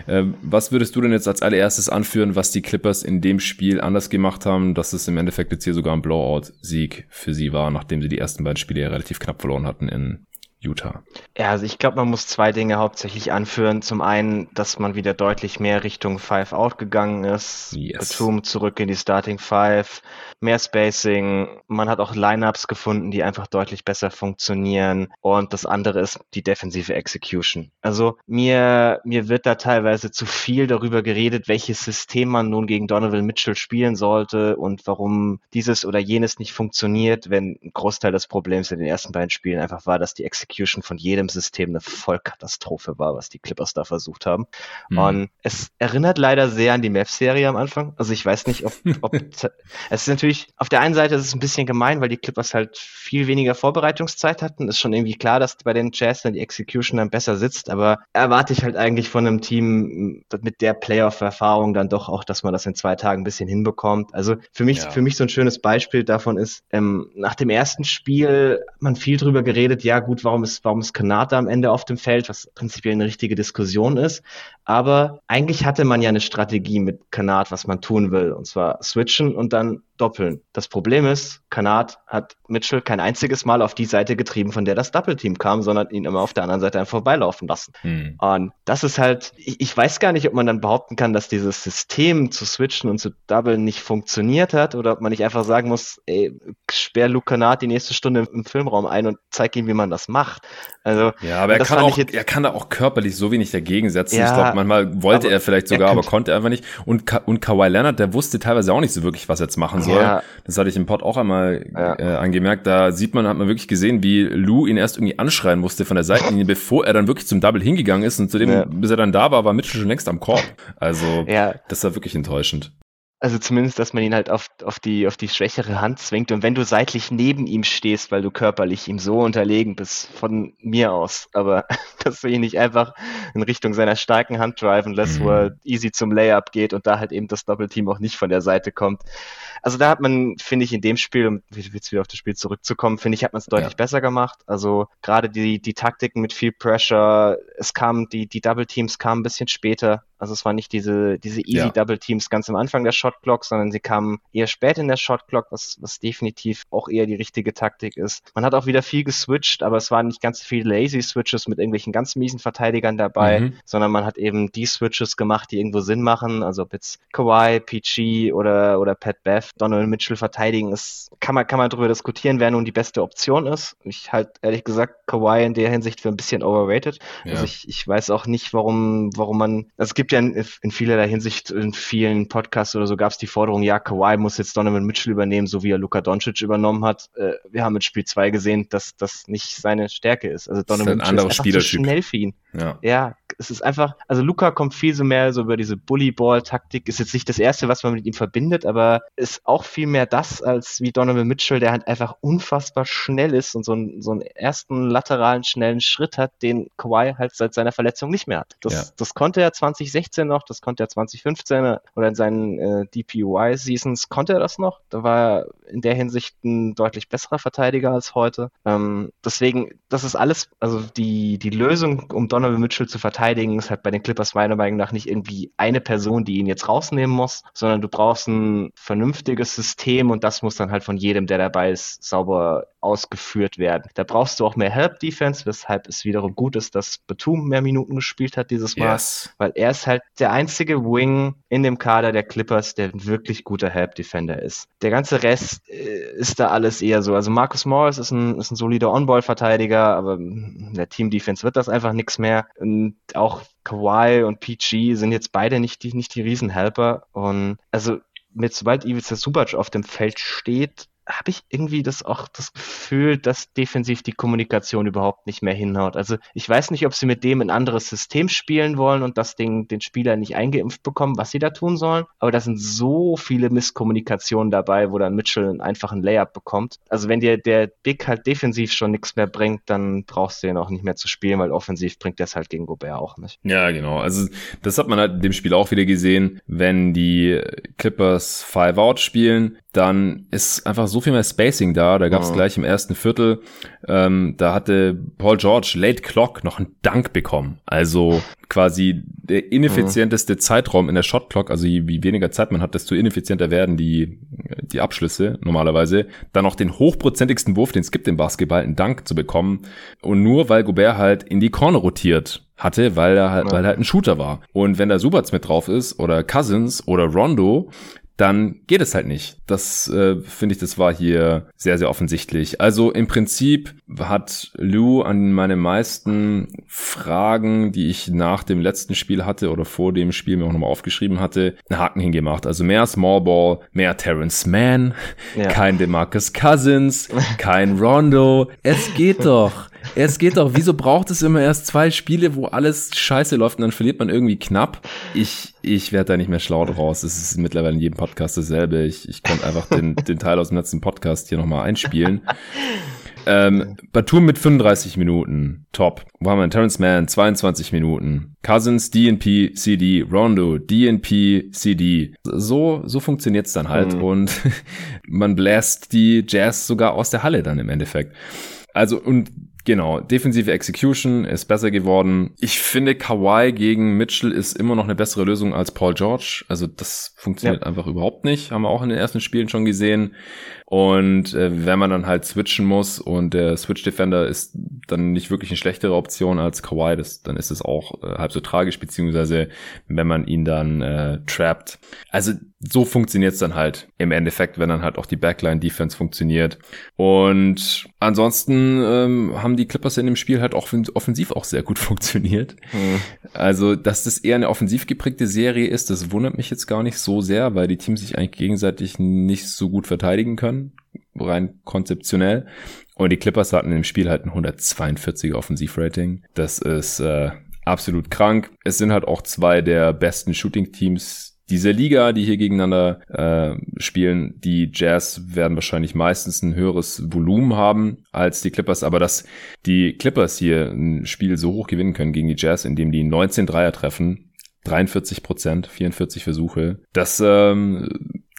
Ähm, was würdest du denn jetzt als allererstes anführen, was die Clippers in dem Spiel anders gemacht haben, dass es im Endeffekt jetzt hier sogar ein Blowout-Sieg für sie war, nachdem sie die ersten beiden Spiele ja relativ knapp verloren hatten in Utah? Ja, also ich glaube, man muss zwei Dinge hauptsächlich anführen. Zum einen, dass man wieder deutlich mehr Richtung Five Out gegangen ist. Yes. Batum zurück in die Starting Five, mehr Spacing. Man hat auch Lineups gefunden, die einfach deutlich besser funktionieren. Und das andere ist die defensive Execution. Also mir, mir wird da teilweise zu viel darüber geredet, welches System man nun gegen Donovan Mitchell spielen sollte und warum dieses oder jenes nicht funktioniert, wenn ein Großteil des Problems in den ersten beiden Spielen einfach war, dass die Execution von jedem System eine Vollkatastrophe war, was die Clippers da versucht haben. Mhm. Und es erinnert leider sehr an die Mavs-Serie am Anfang. Also ich weiß nicht, ob, ob es ist natürlich, auf der einen Seite ist es ein bisschen gemein, weil die Clippers halt viel weniger Vorbereitungszeit hatten. Ist schon irgendwie klar, dass bei den Jazz dann die Execution dann besser sitzt, aber erwarte ich halt eigentlich von einem Team mit der Playoff-Erfahrung dann doch auch, dass man das in zwei Tagen ein bisschen hinbekommt. Also für mich, ja. für mich so ein schönes Beispiel davon ist, ähm, nach dem ersten Spiel hat man viel drüber geredet, ja gut, warum ist, warum ist Kanata am Ende auf dem Feld, was prinzipiell eine richtige Diskussion ist. Aber eigentlich hatte man ja eine Strategie mit Kanat, was man tun will, und zwar switchen und dann doppeln. Das Problem ist, Kanat hat Mitchell kein einziges Mal auf die Seite getrieben, von der das Doppelteam kam, sondern ihn immer auf der anderen Seite einfach vorbeilaufen lassen. Hm. Und das ist halt, ich, ich, weiß gar nicht, ob man dann behaupten kann, dass dieses System zu switchen und zu doublen nicht funktioniert hat oder ob man nicht einfach sagen muss, ey, sperr Luke Kanat die nächste Stunde im Filmraum ein und zeig ihm, wie man das macht. Also, ja, aber er kann, auch, jetzt, er kann da auch körperlich so wenig dagegen setzen. Ja, ich glaube, manchmal wollte er vielleicht sogar, er aber konnte er einfach nicht. Und, Ka und Kawhi Leonard, der wusste teilweise auch nicht so wirklich, was er jetzt machen soll. Ja. Das hatte ich im Pod auch einmal ja. äh, angemerkt. Da sieht man, hat man wirklich gesehen, wie Lou ihn erst irgendwie anschreien musste von der Seitenlinie, bevor er dann wirklich zum Double hingegangen ist. Und zu dem, bis er dann da war, war Mitchell schon längst am Korb. Also, das war wirklich enttäuschend. Also zumindest, dass man ihn halt auf, auf, die, auf die schwächere Hand zwingt. Und wenn du seitlich neben ihm stehst, weil du körperlich ihm so unterlegen bist, von mir aus, aber dass du ihn nicht einfach in Richtung seiner starken Hand driven lässt, mhm. wo er easy zum Layup geht und da halt eben das Doppelteam auch nicht von der Seite kommt. Also da hat man, finde ich, in dem Spiel, um jetzt wieder auf das Spiel zurückzukommen, finde ich, hat man es deutlich ja. besser gemacht. Also gerade die, die Taktiken mit viel Pressure, es kam, die, die Double Teams kamen ein bisschen später. Also es waren nicht diese, diese easy ja. Double Teams ganz am Anfang der Shot Clock, sondern sie kamen eher spät in der Shot Clock, was, was definitiv auch eher die richtige Taktik ist. Man hat auch wieder viel geswitcht, aber es waren nicht ganz viele lazy Switches mit irgendwelchen ganz miesen Verteidigern dabei, mhm. sondern man hat eben die Switches gemacht, die irgendwo Sinn machen. Also ob jetzt Kawhi, PG oder, oder Pat Beth Donald Mitchell verteidigen, ist, kann man, kann man darüber diskutieren, wer nun die beste Option ist. Ich halt ehrlich gesagt Kawhi in der Hinsicht für ein bisschen overrated. Ja. Also ich, ich weiß auch nicht, warum, warum man, also es gibt ja in, in vielerlei Hinsicht in vielen Podcasts oder so gab es die Forderung, ja, Kawhi muss jetzt Donovan Mitchell übernehmen, so wie er Luka Doncic übernommen hat. Äh, wir haben mit Spiel 2 gesehen, dass das nicht seine Stärke ist. Also Donovan ist ein Mitchell ist einfach zu schnell für ihn. Ja. ja, es ist einfach, also Luca kommt viel so mehr so über diese Bullyball-Taktik. Ist jetzt nicht das erste, was man mit ihm verbindet, aber ist auch viel mehr das als wie Donovan Mitchell, der halt einfach unfassbar schnell ist und so einen, so einen ersten lateralen, schnellen Schritt hat, den Kawhi halt seit seiner Verletzung nicht mehr hat. Das, ja. das konnte er 2016 noch, das konnte er 2015 oder in seinen äh, DPUI-Seasons konnte er das noch. Da war er in der Hinsicht ein deutlich besserer Verteidiger als heute. Ähm, deswegen, das ist alles, also die, die Lösung, um Donovan Mitchell zu verteidigen, ist halt bei den Clippers meiner Meinung nach nicht irgendwie eine Person, die ihn jetzt rausnehmen muss, sondern du brauchst ein vernünftiges System und das muss dann halt von jedem, der dabei ist, sauber ausgeführt werden. Da brauchst du auch mehr Help Defense, weshalb es wiederum gut ist, dass Batum mehr Minuten gespielt hat dieses Mal, yes. weil er ist halt der einzige Wing in dem Kader der Clippers, der ein wirklich guter Help Defender ist. Der ganze Rest äh, ist da alles eher so. Also Marcus Morris ist ein, ist ein solider On-Ball-Verteidiger, aber in der Team Defense wird das einfach nichts mehr. Und auch Kawhi und PG sind jetzt beide nicht die, nicht die Riesenhelper. Und also mit sobald Ivica Subac auf dem Feld steht, habe ich irgendwie das auch das Gefühl, dass defensiv die Kommunikation überhaupt nicht mehr hinhaut. Also ich weiß nicht, ob sie mit dem ein anderes System spielen wollen und das Ding den Spieler nicht eingeimpft bekommen, was sie da tun sollen. Aber da sind so viele Misskommunikationen dabei, wo dann Mitchell einen Layup bekommt. Also wenn dir der Big halt defensiv schon nichts mehr bringt, dann brauchst du ihn auch nicht mehr zu spielen, weil offensiv bringt das halt gegen Gobert auch nicht. Ja, genau. Also das hat man halt in dem Spiel auch wieder gesehen, wenn die Clippers Five Out spielen, dann ist einfach so viel mehr Spacing da. Da gab es oh. gleich im ersten Viertel, ähm, da hatte Paul George Late Clock noch einen Dank bekommen. Also quasi der ineffizienteste oh. Zeitraum in der Shot Clock, also je, je weniger Zeit man hat, desto ineffizienter werden die, die Abschlüsse normalerweise. Dann noch den hochprozentigsten Wurf, den es gibt im Basketball, einen Dank zu bekommen. Und nur weil Gobert halt in die Corner rotiert hatte, weil er halt, ja. weil er halt ein Shooter war. Und wenn da Subats mit drauf ist oder Cousins oder Rondo, dann geht es halt nicht. Das äh, finde ich, das war hier sehr, sehr offensichtlich. Also im Prinzip hat Lou an meine meisten Fragen, die ich nach dem letzten Spiel hatte oder vor dem Spiel mir auch nochmal aufgeschrieben hatte, einen Haken hingemacht. Also mehr Small Ball, mehr Terrence Mann, ja. kein DeMarcus Cousins, kein Rondo. Es geht doch. Es geht doch. Wieso braucht es immer erst zwei Spiele, wo alles scheiße läuft und dann verliert man irgendwie knapp? Ich, ich werde da nicht mehr schlau draus. Es ist mittlerweile in jedem Podcast dasselbe. Ich, ich konnte einfach den, den Teil aus dem letzten Podcast hier nochmal einspielen. Ähm, Batum mit 35 Minuten, top. Wo haben wir Terrence Mann, 22 Minuten. Cousins, DNP, CD, Rondo, DNP, CD. So, so funktioniert's dann halt. Mhm. Und man bläst die Jazz sogar aus der Halle dann im Endeffekt. Also, und Genau, defensive Execution ist besser geworden. Ich finde, Kawhi gegen Mitchell ist immer noch eine bessere Lösung als Paul George. Also das funktioniert ja. einfach überhaupt nicht. Haben wir auch in den ersten Spielen schon gesehen. Und äh, wenn man dann halt switchen muss und der Switch Defender ist dann nicht wirklich eine schlechtere Option als Kawhi, das, dann ist es auch äh, halb so tragisch, beziehungsweise wenn man ihn dann äh, trappt. Also so funktioniert es dann halt im Endeffekt, wenn dann halt auch die Backline-Defense funktioniert. Und ansonsten ähm, haben die Clippers in dem Spiel halt auch offensiv auch sehr gut funktioniert. Mhm. Also, dass das eher eine offensiv geprägte Serie ist, das wundert mich jetzt gar nicht so sehr, weil die Teams sich eigentlich gegenseitig nicht so gut verteidigen können rein konzeptionell. Und die Clippers hatten im Spiel halt ein 142er Offensivrating. Das ist äh, absolut krank. Es sind halt auch zwei der besten Shooting-Teams dieser Liga, die hier gegeneinander äh, spielen, die Jazz werden wahrscheinlich meistens ein höheres Volumen haben als die Clippers, aber dass die Clippers hier ein Spiel so hoch gewinnen können gegen die Jazz, indem die 19 Dreier treffen, 43 Prozent, 44 Versuche, das ähm,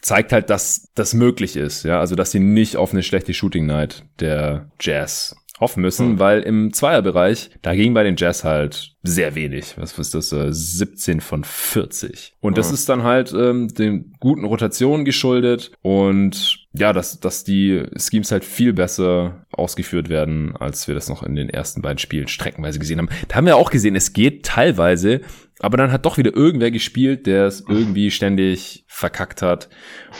zeigt halt, dass das möglich ist, ja, also dass sie nicht auf eine schlechte Shooting Night der Jazz hoffen müssen, mhm. weil im Zweierbereich, da ging bei den Jazz halt sehr wenig. Was ist das? 17 von 40. Und mhm. das ist dann halt ähm, den guten Rotationen geschuldet und ja, dass, dass die Schemes halt viel besser ausgeführt werden, als wir das noch in den ersten beiden Spielen streckenweise gesehen haben. Da haben wir auch gesehen, es geht teilweise aber dann hat doch wieder irgendwer gespielt, der es irgendwie ständig verkackt hat.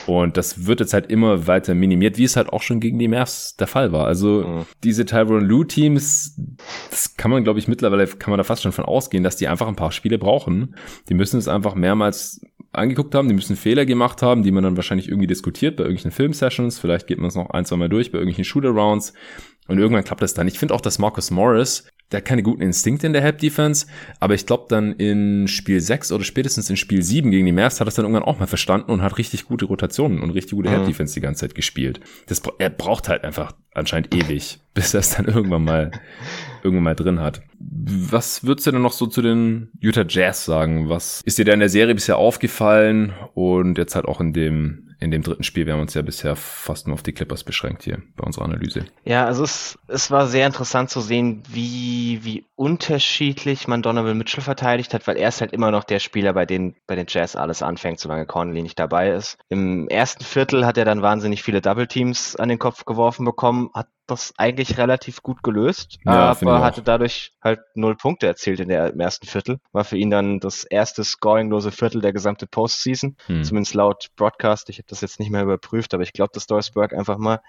Und das wird jetzt halt immer weiter minimiert, wie es halt auch schon gegen die Mavs der Fall war. Also mhm. diese Tyron Lue Teams, das kann man, glaube ich, mittlerweile kann man da fast schon von ausgehen, dass die einfach ein paar Spiele brauchen. Die müssen es einfach mehrmals angeguckt haben, die müssen Fehler gemacht haben, die man dann wahrscheinlich irgendwie diskutiert bei irgendwelchen Filmsessions. Vielleicht geht man es noch ein, zwei Mal durch bei irgendwelchen Shooter-Rounds. Und irgendwann klappt das dann. Ich finde auch, dass Marcus Morris der hat keine guten Instinkte in der Help Defense, aber ich glaube dann in Spiel 6 oder spätestens in Spiel 7 gegen die Mavs hat er dann irgendwann auch mal verstanden und hat richtig gute Rotationen und richtig gute mhm. Help Defense die ganze Zeit gespielt. Das, er braucht halt einfach anscheinend ewig, bis er es dann irgendwann mal irgendwann mal drin hat. Was würdest du denn noch so zu den Utah Jazz sagen? Was ist dir da in der Serie bisher aufgefallen und jetzt halt auch in dem in dem dritten Spiel. Wir haben uns ja bisher fast nur auf die Clippers beschränkt hier bei unserer Analyse. Ja, also es, es war sehr interessant zu sehen, wie, wie unterschiedlich man Donovan Mitchell verteidigt hat, weil er ist halt immer noch der Spieler, bei den, bei den Jazz alles anfängt, solange Conley nicht dabei ist. Im ersten Viertel hat er dann wahnsinnig viele Double Teams an den Kopf geworfen bekommen, hat das eigentlich relativ gut gelöst, ja, aber hatte dadurch halt null Punkte erzielt in der, im ersten Viertel. War für ihn dann das erste scoringlose Viertel der gesamte Postseason, hm. zumindest laut Broadcast. Ich habe das jetzt nicht mehr überprüft, aber ich glaube das Dorisberg einfach mal.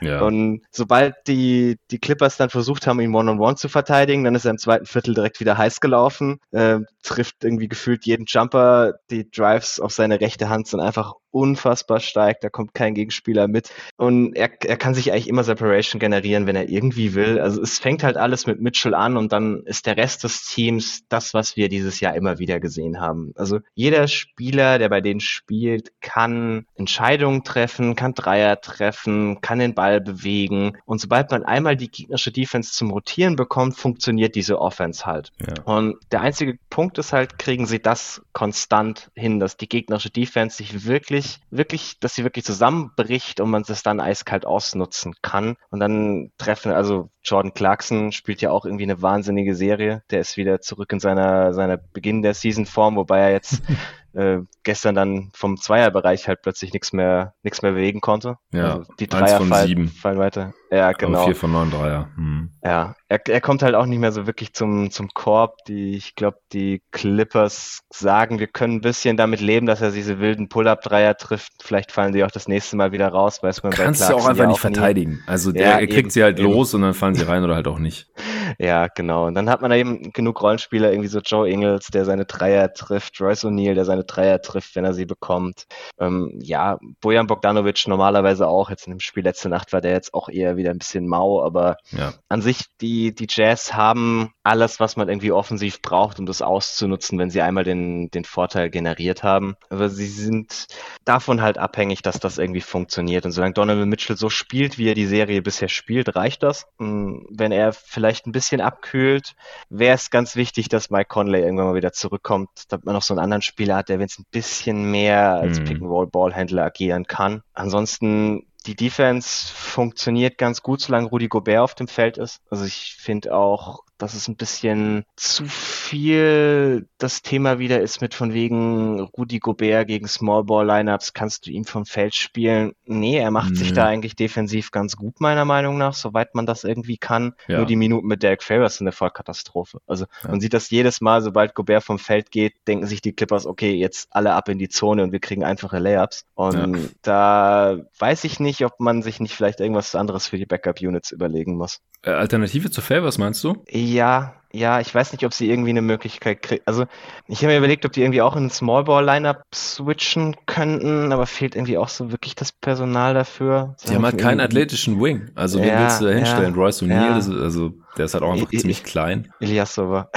Ja. Und sobald die, die Clippers dann versucht haben, ihn One-on-One -on -one zu verteidigen, dann ist er im zweiten Viertel direkt wieder heiß gelaufen, äh, trifft irgendwie gefühlt jeden Jumper. Die Drives auf seine rechte Hand sind einfach unfassbar stark, da kommt kein Gegenspieler mit. Und er, er kann sich eigentlich immer Separation generieren, wenn er irgendwie will. Also es fängt halt alles mit Mitchell an und dann ist der Rest des Teams das, was wir dieses Jahr immer wieder gesehen haben. Also jeder Spieler, der bei denen spielt, kann Entscheidungen treffen, kann Dreier treffen, kann den Ball bewegen. Und sobald man einmal die gegnerische Defense zum Rotieren bekommt, funktioniert diese Offense halt. Ja. Und der einzige Punkt ist halt, kriegen sie das konstant hin, dass die gegnerische Defense sich wirklich wirklich, wirklich, dass sie wirklich zusammenbricht und man das dann eiskalt ausnutzen kann. Und dann treffen, also Jordan Clarkson spielt ja auch irgendwie eine wahnsinnige Serie. Der ist wieder zurück in seiner, seiner Beginn der Season-Form, wobei er jetzt äh, gestern dann vom Zweierbereich halt plötzlich nichts mehr, nichts mehr bewegen konnte. Ja, also die Dreier fallen, fallen weiter. Ja, genau. Aber vier von neun Dreier. Hm. Ja, er, er kommt halt auch nicht mehr so wirklich zum, zum Korb. Die, ich glaube, die Clippers sagen, wir können ein bisschen damit leben, dass er diese wilden Pull-Up-Dreier trifft. Vielleicht fallen die auch das nächste Mal wieder raus, weiß man Kannst du auch einfach nicht verteidigen. Also der, ja, er kriegt eben, sie halt eben. los und dann fallen sie rein oder halt auch nicht. Ja, genau. Und dann hat man da eben genug Rollenspieler, irgendwie so Joe Ingles, der seine Dreier trifft, Royce O'Neill, der seine Dreier trifft, wenn er sie bekommt. Ähm, ja, Bojan Bogdanovic normalerweise auch. Jetzt in dem Spiel letzte Nacht war der jetzt auch eher wieder ein bisschen mau, aber ja. an sich, die, die Jazz haben alles, was man irgendwie offensiv braucht, um das auszunutzen, wenn sie einmal den, den Vorteil generiert haben. Aber sie sind davon halt abhängig, dass das irgendwie funktioniert. Und solange Donovan Mitchell so spielt, wie er die Serie bisher spielt, reicht das. Hm, wenn er vielleicht ein bisschen abkühlt, wäre es ganz wichtig, dass Mike Conley irgendwann mal wieder zurückkommt, damit man noch so einen anderen Spieler hat, der wenn es ein bisschen mehr als mhm. Pick-and-Roll-Ballhändler agieren kann. Ansonsten die Defense funktioniert ganz gut, solange Rudy Gobert auf dem Feld ist. Also ich finde auch, dass es ein bisschen zu viel das Thema wieder ist mit von wegen Rudy Gobert gegen Smallball-Lineups, kannst du ihn vom Feld spielen? Nee, er macht mhm. sich da eigentlich defensiv ganz gut, meiner Meinung nach, soweit man das irgendwie kann. Ja. Nur die Minuten mit Derek Favors sind eine Vollkatastrophe. Also ja. man sieht das jedes Mal, sobald Gobert vom Feld geht, denken sich die Clippers, okay, jetzt alle ab in die Zone und wir kriegen einfache Layups. Und ja. da weiß ich nicht, ob man sich nicht vielleicht irgendwas anderes für die Backup-Units überlegen muss. Äh, Alternative zu Favors meinst du? Ja, ja, ich weiß nicht, ob sie irgendwie eine Möglichkeit kriegen. Also, ich habe mir überlegt, ob die irgendwie auch in ein Smallball-Lineup switchen könnten, aber fehlt irgendwie auch so wirklich das Personal dafür. Sie haben halt keinen athletischen Wing. Also, ja, wen willst du da hinstellen? Ja, Royce O'Neill, ja. also, der ist halt auch einfach I ziemlich klein. Ilyasova.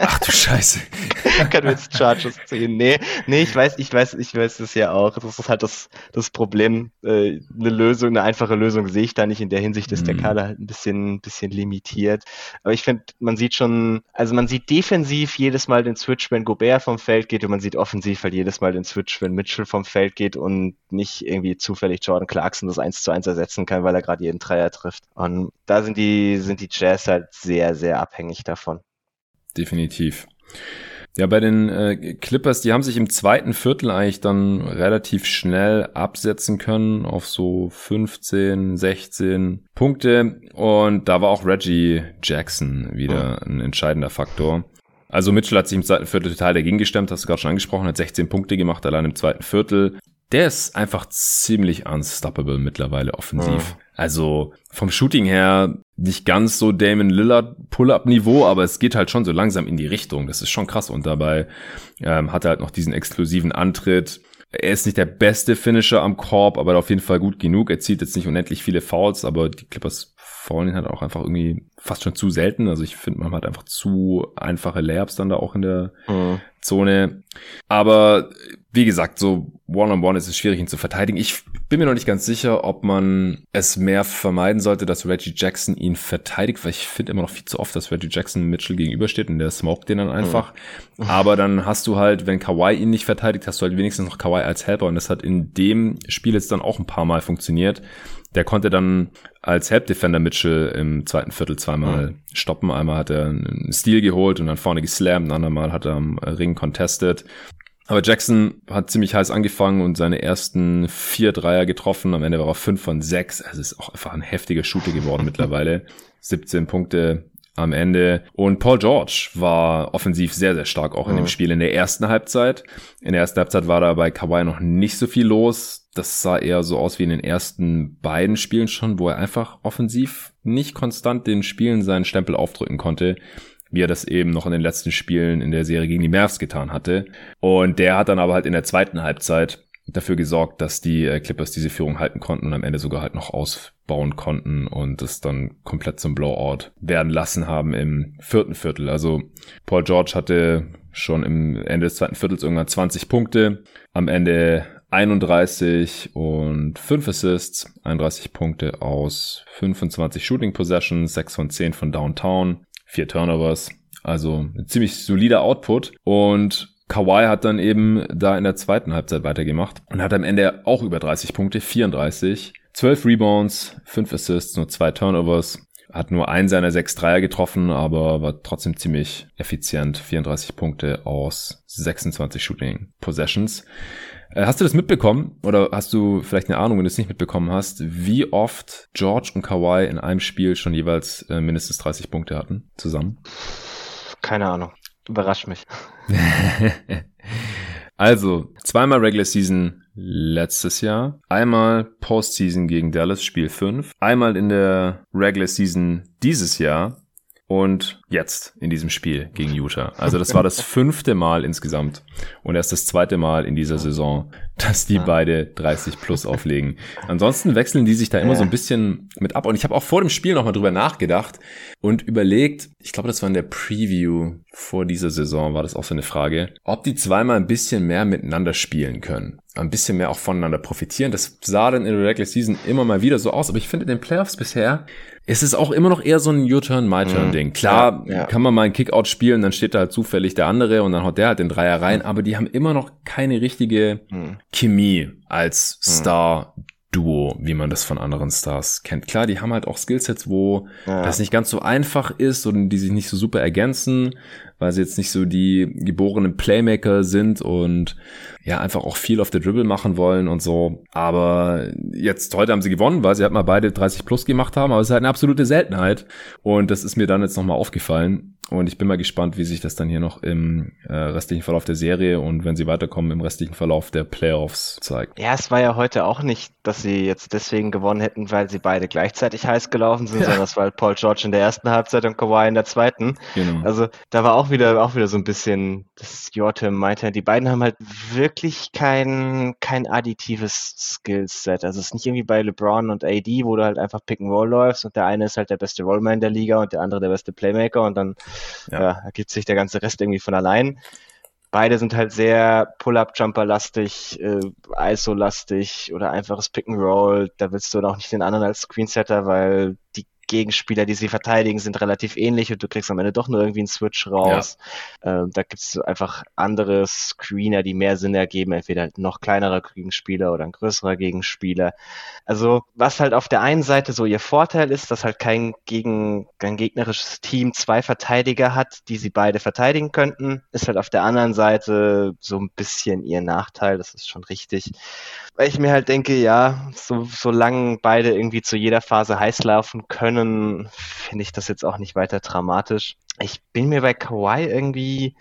Ach du Scheiße. Können wir jetzt Chargers ziehen? Nee, nee, ich weiß, ich weiß, ich weiß das ja auch. Das ist halt das, das Problem. Äh, eine Lösung, eine einfache Lösung sehe ich da nicht. In der Hinsicht ist der mhm. Kader halt ein bisschen, bisschen limitiert. Aber ich finde, man sieht schon, also man sieht defensiv jedes Mal den Switch, wenn Gobert vom Feld geht und man sieht offensiv halt jedes Mal den Switch, wenn Mitchell vom Feld geht und nicht irgendwie zufällig Jordan Clarkson das 1 zu 1 ersetzen kann, weil er gerade jeden Dreier trifft. Und da sind die, sind die Jazz halt sehr, sehr abhängig davon. Definitiv. Ja, bei den äh, Clippers, die haben sich im zweiten Viertel eigentlich dann relativ schnell absetzen können auf so 15, 16 Punkte. Und da war auch Reggie Jackson wieder ein entscheidender Faktor. Also Mitchell hat sich im zweiten Viertel total dagegen gestemmt, hast du gerade schon angesprochen, hat 16 Punkte gemacht allein im zweiten Viertel der ist einfach ziemlich unstoppable mittlerweile offensiv. Mhm. Also vom Shooting her nicht ganz so Damon Lillard Pull-up-Niveau, aber es geht halt schon so langsam in die Richtung. Das ist schon krass. Und dabei ähm, hat er halt noch diesen exklusiven Antritt. Er ist nicht der beste Finisher am Korb, aber auf jeden Fall gut genug. Er zieht jetzt nicht unendlich viele Fouls, aber die Clippers ihn halt auch einfach irgendwie fast schon zu selten. Also ich finde, man hat einfach zu einfache Layups dann da auch in der mhm. Zone. Aber wie gesagt, so One-on-One -on -one ist es schwierig, ihn zu verteidigen. Ich bin mir noch nicht ganz sicher, ob man es mehr vermeiden sollte, dass Reggie Jackson ihn verteidigt, weil ich finde immer noch viel zu oft, dass Reggie Jackson Mitchell gegenübersteht und der smoked den dann einfach. Mhm. Aber dann hast du halt, wenn Kawhi ihn nicht verteidigt, hast du halt wenigstens noch Kawhi als Helper und das hat in dem Spiel jetzt dann auch ein paar Mal funktioniert. Der konnte dann als Help Defender Mitchell im zweiten Viertel zweimal mhm. stoppen. Einmal hat er einen Steal geholt und dann vorne geslammt, ein andermal hat er am Ring contested. Aber Jackson hat ziemlich heiß angefangen und seine ersten vier Dreier getroffen. Am Ende war er fünf von sechs. Also ist auch einfach ein heftiger Shooter geworden mittlerweile. 17 Punkte am Ende. Und Paul George war offensiv sehr, sehr stark auch in dem Spiel in der ersten Halbzeit. In der ersten Halbzeit war da bei Kawhi noch nicht so viel los. Das sah eher so aus wie in den ersten beiden Spielen schon, wo er einfach offensiv nicht konstant den Spielen seinen Stempel aufdrücken konnte wie er das eben noch in den letzten Spielen in der Serie gegen die Mavs getan hatte. Und der hat dann aber halt in der zweiten Halbzeit dafür gesorgt, dass die äh, Clippers diese Führung halten konnten und am Ende sogar halt noch ausbauen konnten und es dann komplett zum Blowout werden lassen haben im vierten Viertel. Also Paul George hatte schon im Ende des zweiten Viertels irgendwann 20 Punkte, am Ende 31 und 5 Assists, 31 Punkte aus 25 Shooting Possessions, 6 von 10 von Downtown, vier Turnovers. Also ziemlich solider Output. Und Kawhi hat dann eben da in der zweiten Halbzeit weitergemacht und hat am Ende auch über 30 Punkte, 34, 12 Rebounds, 5 Assists, nur zwei Turnovers. Hat nur einen seiner sechs Dreier getroffen, aber war trotzdem ziemlich effizient. 34 Punkte aus 26 Shooting Possessions. Äh, hast du das mitbekommen oder hast du vielleicht eine Ahnung, wenn du es nicht mitbekommen hast, wie oft George und Kawhi in einem Spiel schon jeweils äh, mindestens 30 Punkte hatten zusammen? Keine Ahnung. Überrascht mich. also, zweimal Regular Season letztes Jahr, einmal Postseason gegen Dallas Spiel 5, einmal in der Regular Season dieses Jahr und jetzt in diesem Spiel gegen Utah. Also das war das fünfte Mal insgesamt und erst das zweite Mal in dieser Saison, dass die beide 30 plus auflegen. Ansonsten wechseln die sich da immer so ein bisschen mit ab und ich habe auch vor dem Spiel nochmal drüber nachgedacht und überlegt, ich glaube, das war in der Preview vor dieser Saison, war das auch so eine Frage, ob die zweimal ein bisschen mehr miteinander spielen können ein bisschen mehr auch voneinander profitieren. Das sah dann in der Regular Season immer mal wieder so aus, aber ich finde in den Playoffs bisher ist es auch immer noch eher so ein U-Turn, My-Turn-Ding. Mhm. Klar, ja, ja. kann man mal einen Kickout spielen, dann steht da halt zufällig der andere und dann haut der halt den Dreier rein, mhm. aber die haben immer noch keine richtige mhm. Chemie als mhm. Star Duo, wie man das von anderen Stars kennt. Klar, die haben halt auch Skillsets, wo ja. das nicht ganz so einfach ist und die sich nicht so super ergänzen, weil sie jetzt nicht so die geborenen Playmaker sind und ja einfach auch viel auf der Dribble machen wollen und so. Aber jetzt heute haben sie gewonnen, weil sie halt mal beide 30 plus gemacht haben, aber es ist halt eine absolute Seltenheit. Und das ist mir dann jetzt nochmal aufgefallen. Und ich bin mal gespannt, wie sich das dann hier noch im äh, restlichen Verlauf der Serie und wenn sie weiterkommen im restlichen Verlauf der Playoffs zeigt. Ja, es war ja heute auch nicht, dass sie jetzt deswegen gewonnen hätten, weil sie beide gleichzeitig heiß gelaufen sind, ja. sondern das war halt Paul George in der ersten Halbzeit und Kawhi in der zweiten. Genau. Also da war auch wieder auch wieder so ein bisschen das Jortem meinte, die beiden haben halt wirklich kein kein additives Skillset. Also es ist nicht irgendwie bei LeBron und AD, wo du halt einfach Pick and Roll läufst und der eine ist halt der beste Rollman der Liga und der andere der beste Playmaker und dann ja. ja ergibt sich der ganze Rest irgendwie von allein. Beide sind halt sehr Pull-Up-Jumper-lastig, äh, ISO-lastig oder einfaches Pick-and-Roll. Da willst du dann auch nicht den anderen als Screensetter, weil die Gegenspieler, die sie verteidigen, sind relativ ähnlich und du kriegst am Ende doch nur irgendwie einen Switch raus. Ja. Ähm, da gibt es einfach andere Screener, die mehr Sinn ergeben, entweder halt noch kleinerer Gegenspieler oder ein größerer Gegenspieler. Also was halt auf der einen Seite so ihr Vorteil ist, dass halt kein, gegen, kein gegnerisches Team zwei Verteidiger hat, die sie beide verteidigen könnten, ist halt auf der anderen Seite so ein bisschen ihr Nachteil, das ist schon richtig. Weil ich mir halt denke, ja, so, solange beide irgendwie zu jeder Phase heiß laufen können, können, finde ich das jetzt auch nicht weiter dramatisch. Ich bin mir bei Kawhi irgendwie,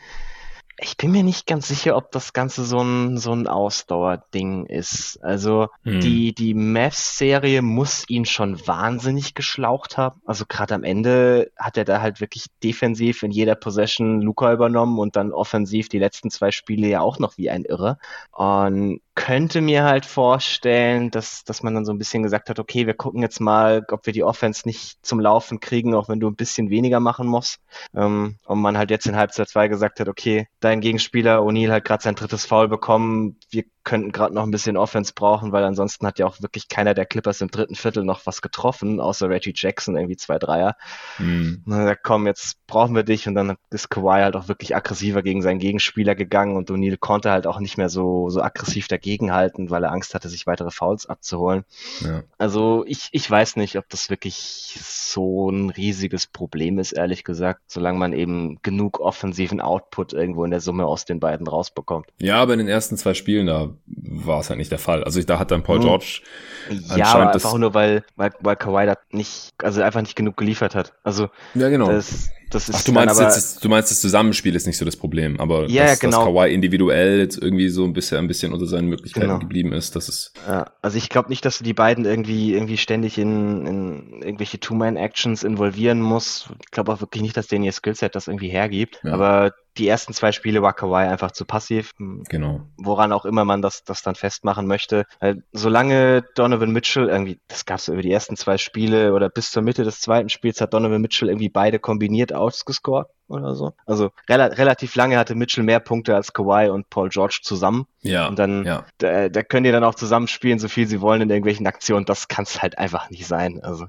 ich bin mir nicht ganz sicher, ob das Ganze so ein, so ein Ausdauerding ist. Also hm. die, die Mavs-Serie muss ihn schon wahnsinnig geschlaucht haben. Also gerade am Ende hat er da halt wirklich defensiv in jeder Possession Luca übernommen und dann offensiv die letzten zwei Spiele ja auch noch wie ein Irre. Und könnte mir halt vorstellen, dass, dass man dann so ein bisschen gesagt hat, okay, wir gucken jetzt mal, ob wir die Offense nicht zum Laufen kriegen, auch wenn du ein bisschen weniger machen musst. Ähm, und man halt jetzt in Halbzeit 2 gesagt hat, okay, dein Gegenspieler O'Neill hat gerade sein drittes Foul bekommen, wir könnten gerade noch ein bisschen Offense brauchen, weil ansonsten hat ja auch wirklich keiner der Clippers im dritten Viertel noch was getroffen, außer Reggie Jackson, irgendwie zwei Dreier. Mhm. Und dann gesagt, komm, jetzt brauchen wir dich und dann ist Kawhi halt auch wirklich aggressiver gegen seinen Gegenspieler gegangen und O'Neill konnte halt auch nicht mehr so, so aggressiv dagegenhalten, weil er Angst hatte, sich weitere Fouls abzuholen. Ja. Also ich, ich weiß nicht, ob das wirklich so ein riesiges Problem ist, ehrlich gesagt, solange man eben genug offensiven Output irgendwo in der Summe aus den beiden rausbekommt. Ja, aber in den ersten zwei Spielen da war es halt nicht der Fall. Also ich, da hat dann Paul hm. George ja, aber einfach nur weil, weil, weil Kawhi da nicht, also einfach nicht genug geliefert hat. Also ja, genau. Das, das ist Ach, du meinst, aber, jetzt, du meinst, das Zusammenspiel ist nicht so das Problem, aber ja, dass, genau. dass Kawhi individuell jetzt irgendwie so ein bisschen, ein bisschen unter seinen Möglichkeiten genau. geblieben ist, das ist. Ja, also ich glaube nicht, dass du die beiden irgendwie, irgendwie ständig in, in irgendwelche Two-Man-Actions involvieren musst. Ich glaube auch wirklich nicht, dass denen ihr Skillset das irgendwie hergibt. Ja. Aber die ersten zwei Spiele war Kawhi einfach zu passiv. Genau. Woran auch immer man das, das dann festmachen möchte. Solange Donovan Mitchell irgendwie, das gab es über die ersten zwei Spiele oder bis zur Mitte des zweiten Spiels hat Donovan Mitchell irgendwie beide kombiniert ausgescored oder so. Also rela relativ lange hatte Mitchell mehr Punkte als Kawhi und Paul George zusammen. Ja. Und dann, ja. da, da können die dann auch zusammenspielen, so viel sie wollen in irgendwelchen Aktionen. Das kann es halt einfach nicht sein. Also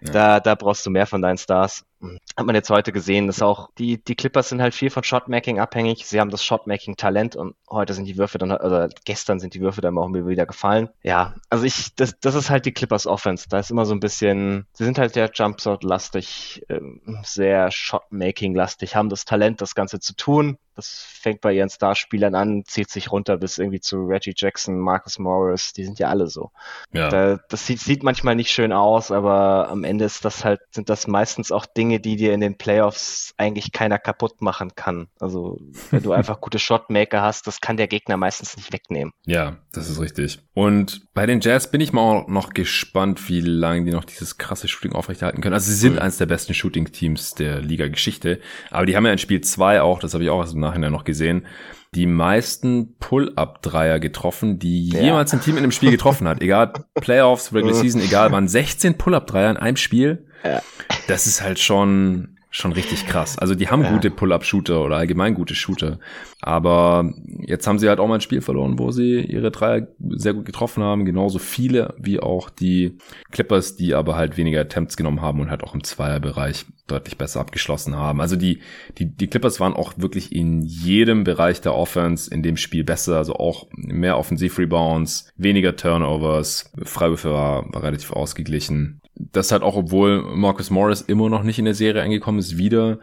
ja. da, da brauchst du mehr von deinen Stars hat man jetzt heute gesehen, dass auch die, die Clippers sind halt viel von Shotmaking abhängig. Sie haben das Shotmaking-Talent und heute sind die Würfe dann, oder gestern sind die Würfe dann auch wieder gefallen. Ja, also ich, das, das ist halt die Clippers Offense. Da ist immer so ein bisschen, sie sind halt sehr Jumpshot-lastig, ähm, sehr Shotmaking-lastig, haben das Talent, das Ganze zu tun. Das fängt bei ihren Starspielern an, zieht sich runter bis irgendwie zu Reggie Jackson, Marcus Morris, die sind ja alle so. Ja. Da, das sieht, sieht manchmal nicht schön aus, aber am Ende ist das halt, sind das meistens auch Dinge, die dir in den Playoffs eigentlich keiner kaputt machen kann. Also wenn du einfach gute Shotmaker hast, das kann der Gegner meistens nicht wegnehmen. Ja, das ist richtig. Und bei den Jazz bin ich mal auch noch gespannt, wie lange die noch dieses krasse Shooting aufrechterhalten können. Also sie sind cool. eines der besten Shooting-Teams der Liga-Geschichte, aber die haben ja in Spiel zwei auch, das habe ich auch erst im Nachhinein noch gesehen, die meisten Pull-Up-Dreier getroffen, die ja. jemals ein Team in einem Spiel getroffen hat. Egal, Playoffs, Regular Season, egal, waren 16 Pull-Up-Dreier in einem Spiel. Ja. Das ist halt schon, schon richtig krass. Also die haben ja. gute Pull-Up-Shooter oder allgemein gute Shooter. Aber jetzt haben sie halt auch mal ein Spiel verloren, wo sie ihre Dreier sehr gut getroffen haben. Genauso viele wie auch die Clippers, die aber halt weniger Attempts genommen haben und halt auch im Zweierbereich deutlich besser abgeschlossen haben. Also die, die, die Clippers waren auch wirklich in jedem Bereich der Offense in dem Spiel besser. Also auch mehr Offensiv-Rebounds, weniger Turnovers, Freiwürfe war, war relativ ausgeglichen das hat auch, obwohl Marcus Morris immer noch nicht in der Serie angekommen ist, wieder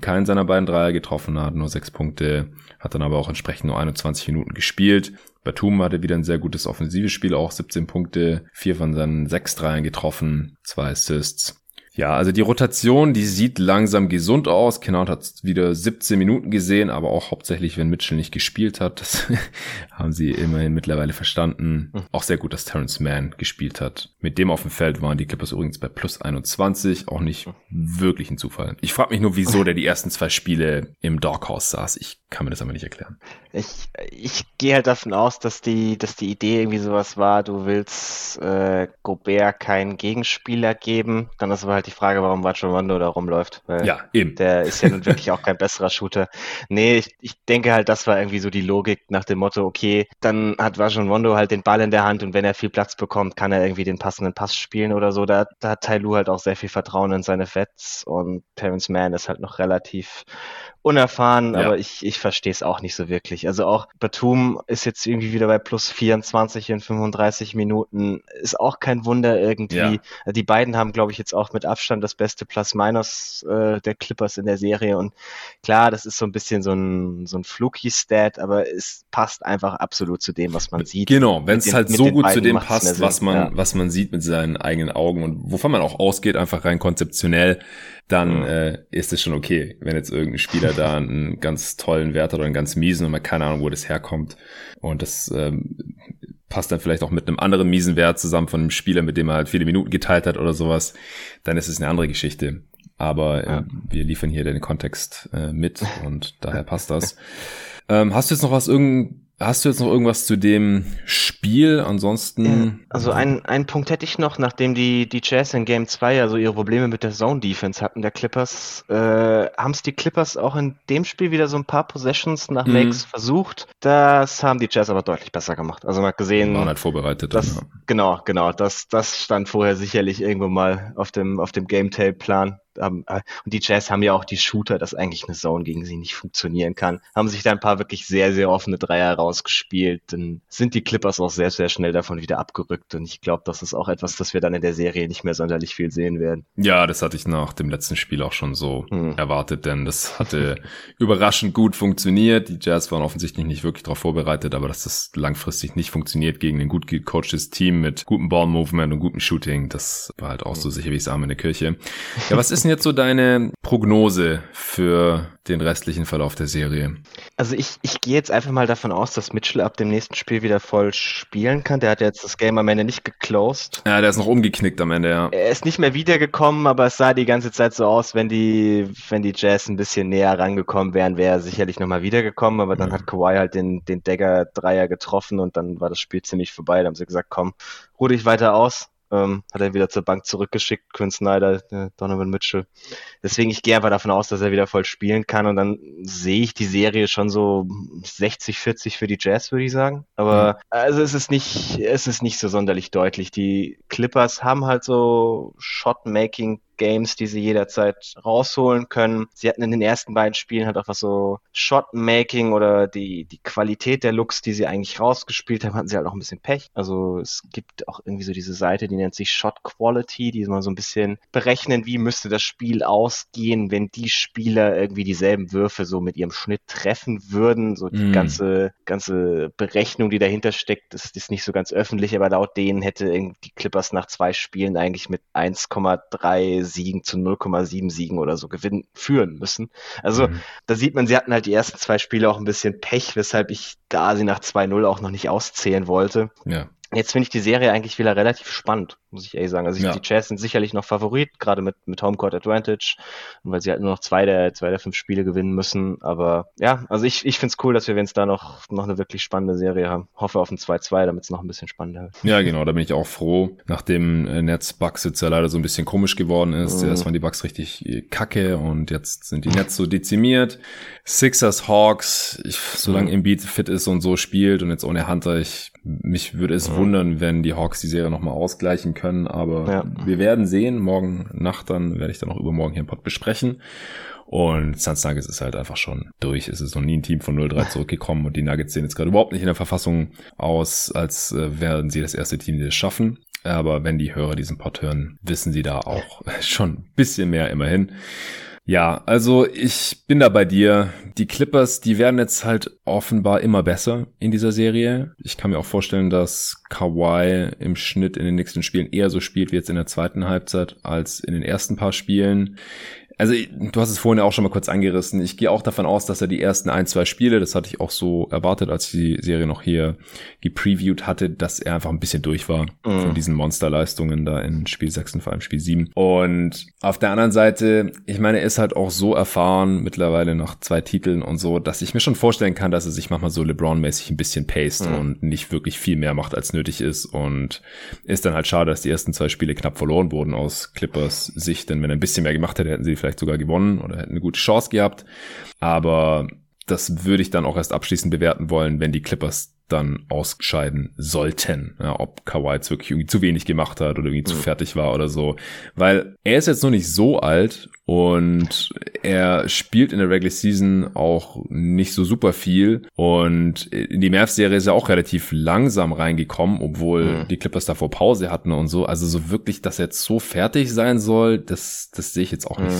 keinen seiner beiden Dreier getroffen hat, nur sechs Punkte, hat dann aber auch entsprechend nur 21 Minuten gespielt. Batum hatte wieder ein sehr gutes offensives Spiel, auch 17 Punkte, vier von seinen sechs Dreiern getroffen, zwei Assists. Ja, also die Rotation, die sieht langsam gesund aus. Kennard hat wieder 17 Minuten gesehen, aber auch hauptsächlich, wenn Mitchell nicht gespielt hat. Das haben sie immerhin mittlerweile verstanden. Hm. Auch sehr gut, dass Terrence Mann gespielt hat. Mit dem auf dem Feld waren die Clippers übrigens bei plus 21. Auch nicht wirklich ein Zufall. Ich frage mich nur, wieso der die ersten zwei Spiele im Doghouse saß. Ich kann mir das aber nicht erklären. Ich, ich gehe halt davon aus, dass die, dass die Idee irgendwie sowas war, du willst äh, Gobert keinen Gegenspieler geben. Dann ist aber halt die Frage, warum Rajon Rondo da rumläuft. ja, eben. Der ist ja nun wirklich auch kein besserer Shooter. Nee, ich, ich denke halt, das war irgendwie so die Logik nach dem Motto, okay, dann hat Rajon Rondo halt den Ball in der Hand und wenn er viel Platz bekommt, kann er irgendwie den passenden Pass spielen oder so. Da, da hat Tai Lu halt auch sehr viel Vertrauen in seine Vets und Terrence Mann ist halt noch relativ unerfahren, ja. aber ich, ich verstehe es auch nicht so wirklich. Also auch Batum ist jetzt irgendwie wieder bei plus 24 in 35 Minuten, ist auch kein Wunder irgendwie. Ja. Die beiden haben, glaube ich, jetzt auch mit Abstand das beste Plus-Minus äh, der Clippers in der Serie und klar, das ist so ein bisschen so ein, so ein fluky-Stat, aber es passt einfach absolut zu dem, was man sieht. Genau, wenn es halt so gut zu dem passt, was man, ja. was man sieht mit seinen eigenen Augen und wovon man auch ausgeht, einfach rein konzeptionell, dann mhm. äh, ist es schon okay, wenn jetzt irgendein Spieler da einen ganz tollen Wert oder einen ganz miesen und man keine Ahnung, wo das herkommt. Und das ähm, passt dann vielleicht auch mit einem anderen miesen Wert zusammen von einem Spieler, mit dem er halt viele Minuten geteilt hat oder sowas, dann ist es eine andere Geschichte. Aber äh, ja. wir liefern hier den Kontext äh, mit und daher passt das. Ähm, hast du jetzt noch was irgend Hast du jetzt noch irgendwas zu dem Spiel? Ansonsten. Also ein, ein Punkt hätte ich noch, nachdem die, die Jazz in Game 2 also ihre Probleme mit der Zone Defense hatten, der Clippers, äh, haben es die Clippers auch in dem Spiel wieder so ein paar Possessions nach mhm. Makes versucht. Das haben die Jazz aber deutlich besser gemacht. Also man hat gesehen. Waren halt vorbereitet. Das, ja. Genau, genau. Das, das stand vorher sicherlich irgendwo mal auf dem, auf dem Game Tape Plan haben, äh, und die Jazz haben ja auch die Shooter, dass eigentlich eine Zone gegen sie nicht funktionieren kann. Haben sich da ein paar wirklich sehr, sehr offene Dreier rausgespielt. Dann sind die Clippers auch sehr, sehr schnell davon wieder abgerückt. Und ich glaube, das ist auch etwas, das wir dann in der Serie nicht mehr sonderlich viel sehen werden. Ja, das hatte ich nach dem letzten Spiel auch schon so hm. erwartet, denn das hatte überraschend gut funktioniert. Die Jazz waren offensichtlich nicht wirklich darauf vorbereitet, aber dass das langfristig nicht funktioniert gegen ein gut gecoachtes Team mit gutem Ball-Movement und gutem Shooting, das war halt auch so hm. sicher wie es Arme in der Kirche. Ja, was ist denn jetzt so deine Prognose für den restlichen Verlauf der Serie? Also ich, ich gehe jetzt einfach mal davon aus, dass Mitchell ab dem nächsten Spiel wieder voll spielen kann. Der hat jetzt das Game am Ende nicht geclosed. Ja, der ist noch umgeknickt am Ende, ja. Er ist nicht mehr wiedergekommen, aber es sah die ganze Zeit so aus, wenn die, wenn die Jazz ein bisschen näher rangekommen wären, wäre er sicherlich nochmal wiedergekommen, aber dann mhm. hat Kawhi halt den, den Dagger-Dreier getroffen und dann war das Spiel ziemlich vorbei. Da haben sie gesagt, komm, ruh dich weiter aus. Ähm, hat er wieder zur Bank zurückgeschickt, Quinn Snyder, äh, Donovan Mitchell. Deswegen, ich gehe einfach davon aus, dass er wieder voll spielen kann und dann sehe ich die Serie schon so 60, 40 für die Jazz, würde ich sagen. Aber mhm. also es ist nicht, es ist nicht so sonderlich deutlich. Die Clippers haben halt so Shot-Making Games, die sie jederzeit rausholen können. Sie hatten in den ersten beiden Spielen halt auch was so Shot-Making oder die, die Qualität der Looks, die sie eigentlich rausgespielt haben, hatten sie halt auch ein bisschen Pech. Also es gibt auch irgendwie so diese Seite, die nennt sich Shot Quality, die mal so ein bisschen berechnen, wie müsste das Spiel ausgehen, wenn die Spieler irgendwie dieselben Würfe so mit ihrem Schnitt treffen würden. So die mm. ganze, ganze Berechnung, die dahinter steckt, ist, ist nicht so ganz öffentlich, aber laut denen hätte die Clippers nach zwei Spielen eigentlich mit 1,3 Siegen zu 0,7 Siegen oder so gewinnen, führen müssen. Also mhm. da sieht man, sie hatten halt die ersten zwei Spiele auch ein bisschen Pech, weshalb ich da sie nach 2-0 auch noch nicht auszählen wollte. Ja. Jetzt finde ich die Serie eigentlich wieder relativ spannend, muss ich ehrlich sagen. Also ja. die Jazz sind sicherlich noch Favorit, gerade mit, mit Homecourt Advantage, weil sie halt nur noch zwei der, zwei der fünf Spiele gewinnen müssen. Aber ja, also ich, ich finde es cool, dass wir, wenn es da noch, noch eine wirklich spannende Serie haben, hoffe auf ein 2-2, damit es noch ein bisschen spannender wird. Ja, genau, da bin ich auch froh. Nachdem äh, Nets Bucks jetzt ja leider so ein bisschen komisch geworden ist. Mhm. Erst waren die Bucks richtig äh, kacke und jetzt sind die Nets so dezimiert. Sixers, Hawks, ich, solange mhm. Embiid fit ist und so spielt und jetzt ohne Hunter, ich mich würde es mhm. wundern, wenn die Hawks die Serie nochmal ausgleichen können, aber ja. wir werden sehen. Morgen Nacht dann werde ich dann auch übermorgen hier im Pod besprechen. Und Suns Nuggets ist halt einfach schon durch. Es ist noch nie ein Team von 0-3 zurückgekommen und die Nuggets sehen jetzt gerade überhaupt nicht in der Verfassung aus, als äh, werden sie das erste Team, die das schaffen. Aber wenn die Hörer diesen Pod hören, wissen sie da auch schon ein bisschen mehr immerhin. Ja, also ich bin da bei dir. Die Clippers, die werden jetzt halt offenbar immer besser in dieser Serie. Ich kann mir auch vorstellen, dass Kawhi im Schnitt in den nächsten Spielen eher so spielt wie jetzt in der zweiten Halbzeit als in den ersten paar Spielen. Also du hast es vorhin auch schon mal kurz angerissen. Ich gehe auch davon aus, dass er die ersten ein, zwei Spiele, das hatte ich auch so erwartet, als die Serie noch hier gepreviewt hatte, dass er einfach ein bisschen durch war mm. von diesen Monsterleistungen da in Spiel 6 und vor allem Spiel 7. Und auf der anderen Seite, ich meine, er ist halt auch so erfahren mittlerweile nach zwei Titeln und so, dass ich mir schon vorstellen kann, dass er sich manchmal so LeBron-mäßig ein bisschen paced mm. und nicht wirklich viel mehr macht, als nötig ist. Und ist dann halt schade, dass die ersten zwei Spiele knapp verloren wurden aus Clippers Sicht, denn wenn er ein bisschen mehr gemacht hätte, hätten sie vielleicht sogar gewonnen oder hätten eine gute Chance gehabt. Aber das würde ich dann auch erst abschließend bewerten wollen, wenn die Clippers dann ausscheiden sollten. Ja, ob Kawhi jetzt wirklich irgendwie zu wenig gemacht hat oder irgendwie mhm. zu fertig war oder so. Weil er ist jetzt noch nicht so alt und er spielt in der Regular Season auch nicht so super viel und in die Mavs-Serie ist er auch relativ langsam reingekommen, obwohl mhm. die Clippers davor Pause hatten und so. Also so wirklich, dass er jetzt so fertig sein soll, das, das sehe ich jetzt auch mhm. nicht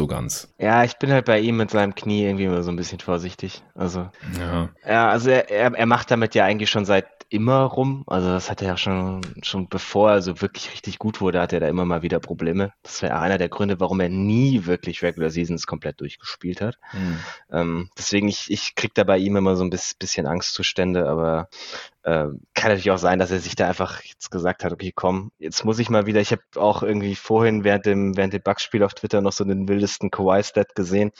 so ganz. Ja, ich bin halt bei ihm mit seinem Knie irgendwie immer so ein bisschen vorsichtig. Also, ja, ja also er, er, er macht damit ja eigentlich schon seit immer rum. Also das hat er ja schon, schon bevor er so wirklich richtig gut wurde, hat er da immer mal wieder Probleme. Das wäre einer der Gründe, warum er nie wirklich Regular Seasons komplett durchgespielt hat. Mhm. Ähm, deswegen, ich, ich krieg da bei ihm immer so ein bisschen Angstzustände, aber äh, kann natürlich auch sein, dass er sich da einfach jetzt gesagt hat, okay, komm, jetzt muss ich mal wieder, ich habe auch irgendwie vorhin während dem, während dem Bugs-Spiel auf Twitter noch so den wildesten Kawhi-Stat gesehen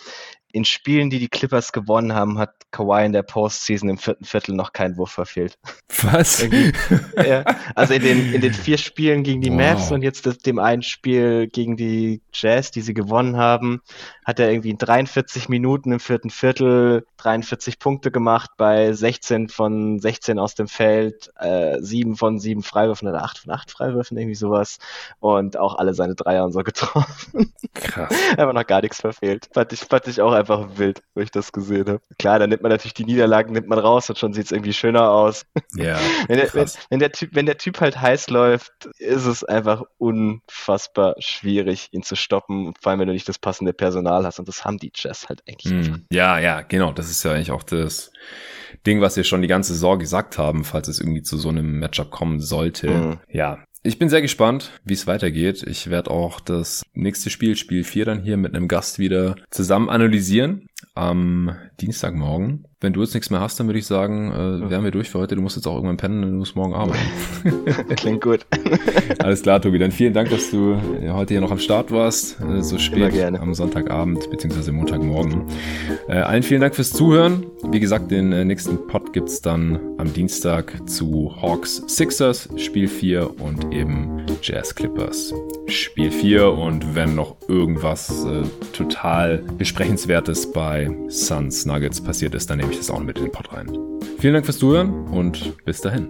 in Spielen, die die Clippers gewonnen haben, hat Kawhi in der Postseason im vierten Viertel noch keinen Wurf verfehlt. Was? ja, also in den, in den vier Spielen gegen die wow. Mavs und jetzt das, dem einen Spiel gegen die Jazz, die sie gewonnen haben, hat er irgendwie in 43 Minuten im vierten Viertel 43 Punkte gemacht bei 16 von 16 aus dem Feld, äh, 7 von 7 Freiwürfen oder 8 von 8 Freiwürfen, irgendwie sowas. Und auch alle seine Dreier und so getroffen. Krass. Einfach noch gar nichts verfehlt. Fand ich, fand ich auch einfach wild, wo ich das gesehen habe. Klar, dann nimmt man natürlich die Niederlagen, nimmt man raus und schon sieht es irgendwie schöner aus. Ja. wenn, der, wenn, wenn, der typ, wenn der Typ halt heiß läuft, ist es einfach unfassbar schwierig, ihn zu stoppen. Vor allem, wenn du nicht das passende Personal hast. Und das haben die Jazz halt eigentlich. Mm, ja, ja, genau. Das ist ja eigentlich auch das Ding, was wir schon die ganze Saison gesagt haben, falls es irgendwie zu so einem Matchup kommen sollte. Mm. Ja, ich bin sehr gespannt, wie es weitergeht. Ich werde auch das nächste Spiel, Spiel 4, dann hier mit einem Gast wieder zusammen analysieren am Dienstagmorgen. Wenn du jetzt nichts mehr hast, dann würde ich sagen, äh, wären wir durch für heute. Du musst jetzt auch irgendwann pennen, du musst morgen arbeiten. Klingt gut. Alles klar, Tobi. Dann vielen Dank, dass du heute hier noch am Start warst, äh, so spät am Sonntagabend bzw. Montagmorgen. Äh, allen vielen Dank fürs Zuhören. Wie gesagt, den äh, nächsten Pod gibt's dann am Dienstag zu Hawks Sixers Spiel 4 und eben Jazz Clippers Spiel 4. Und wenn noch irgendwas äh, total besprechenswertes bei Suns Nuggets passiert ist, dann nehme ich das auch mit in den Pod rein. Vielen Dank fürs Zuhören und bis dahin.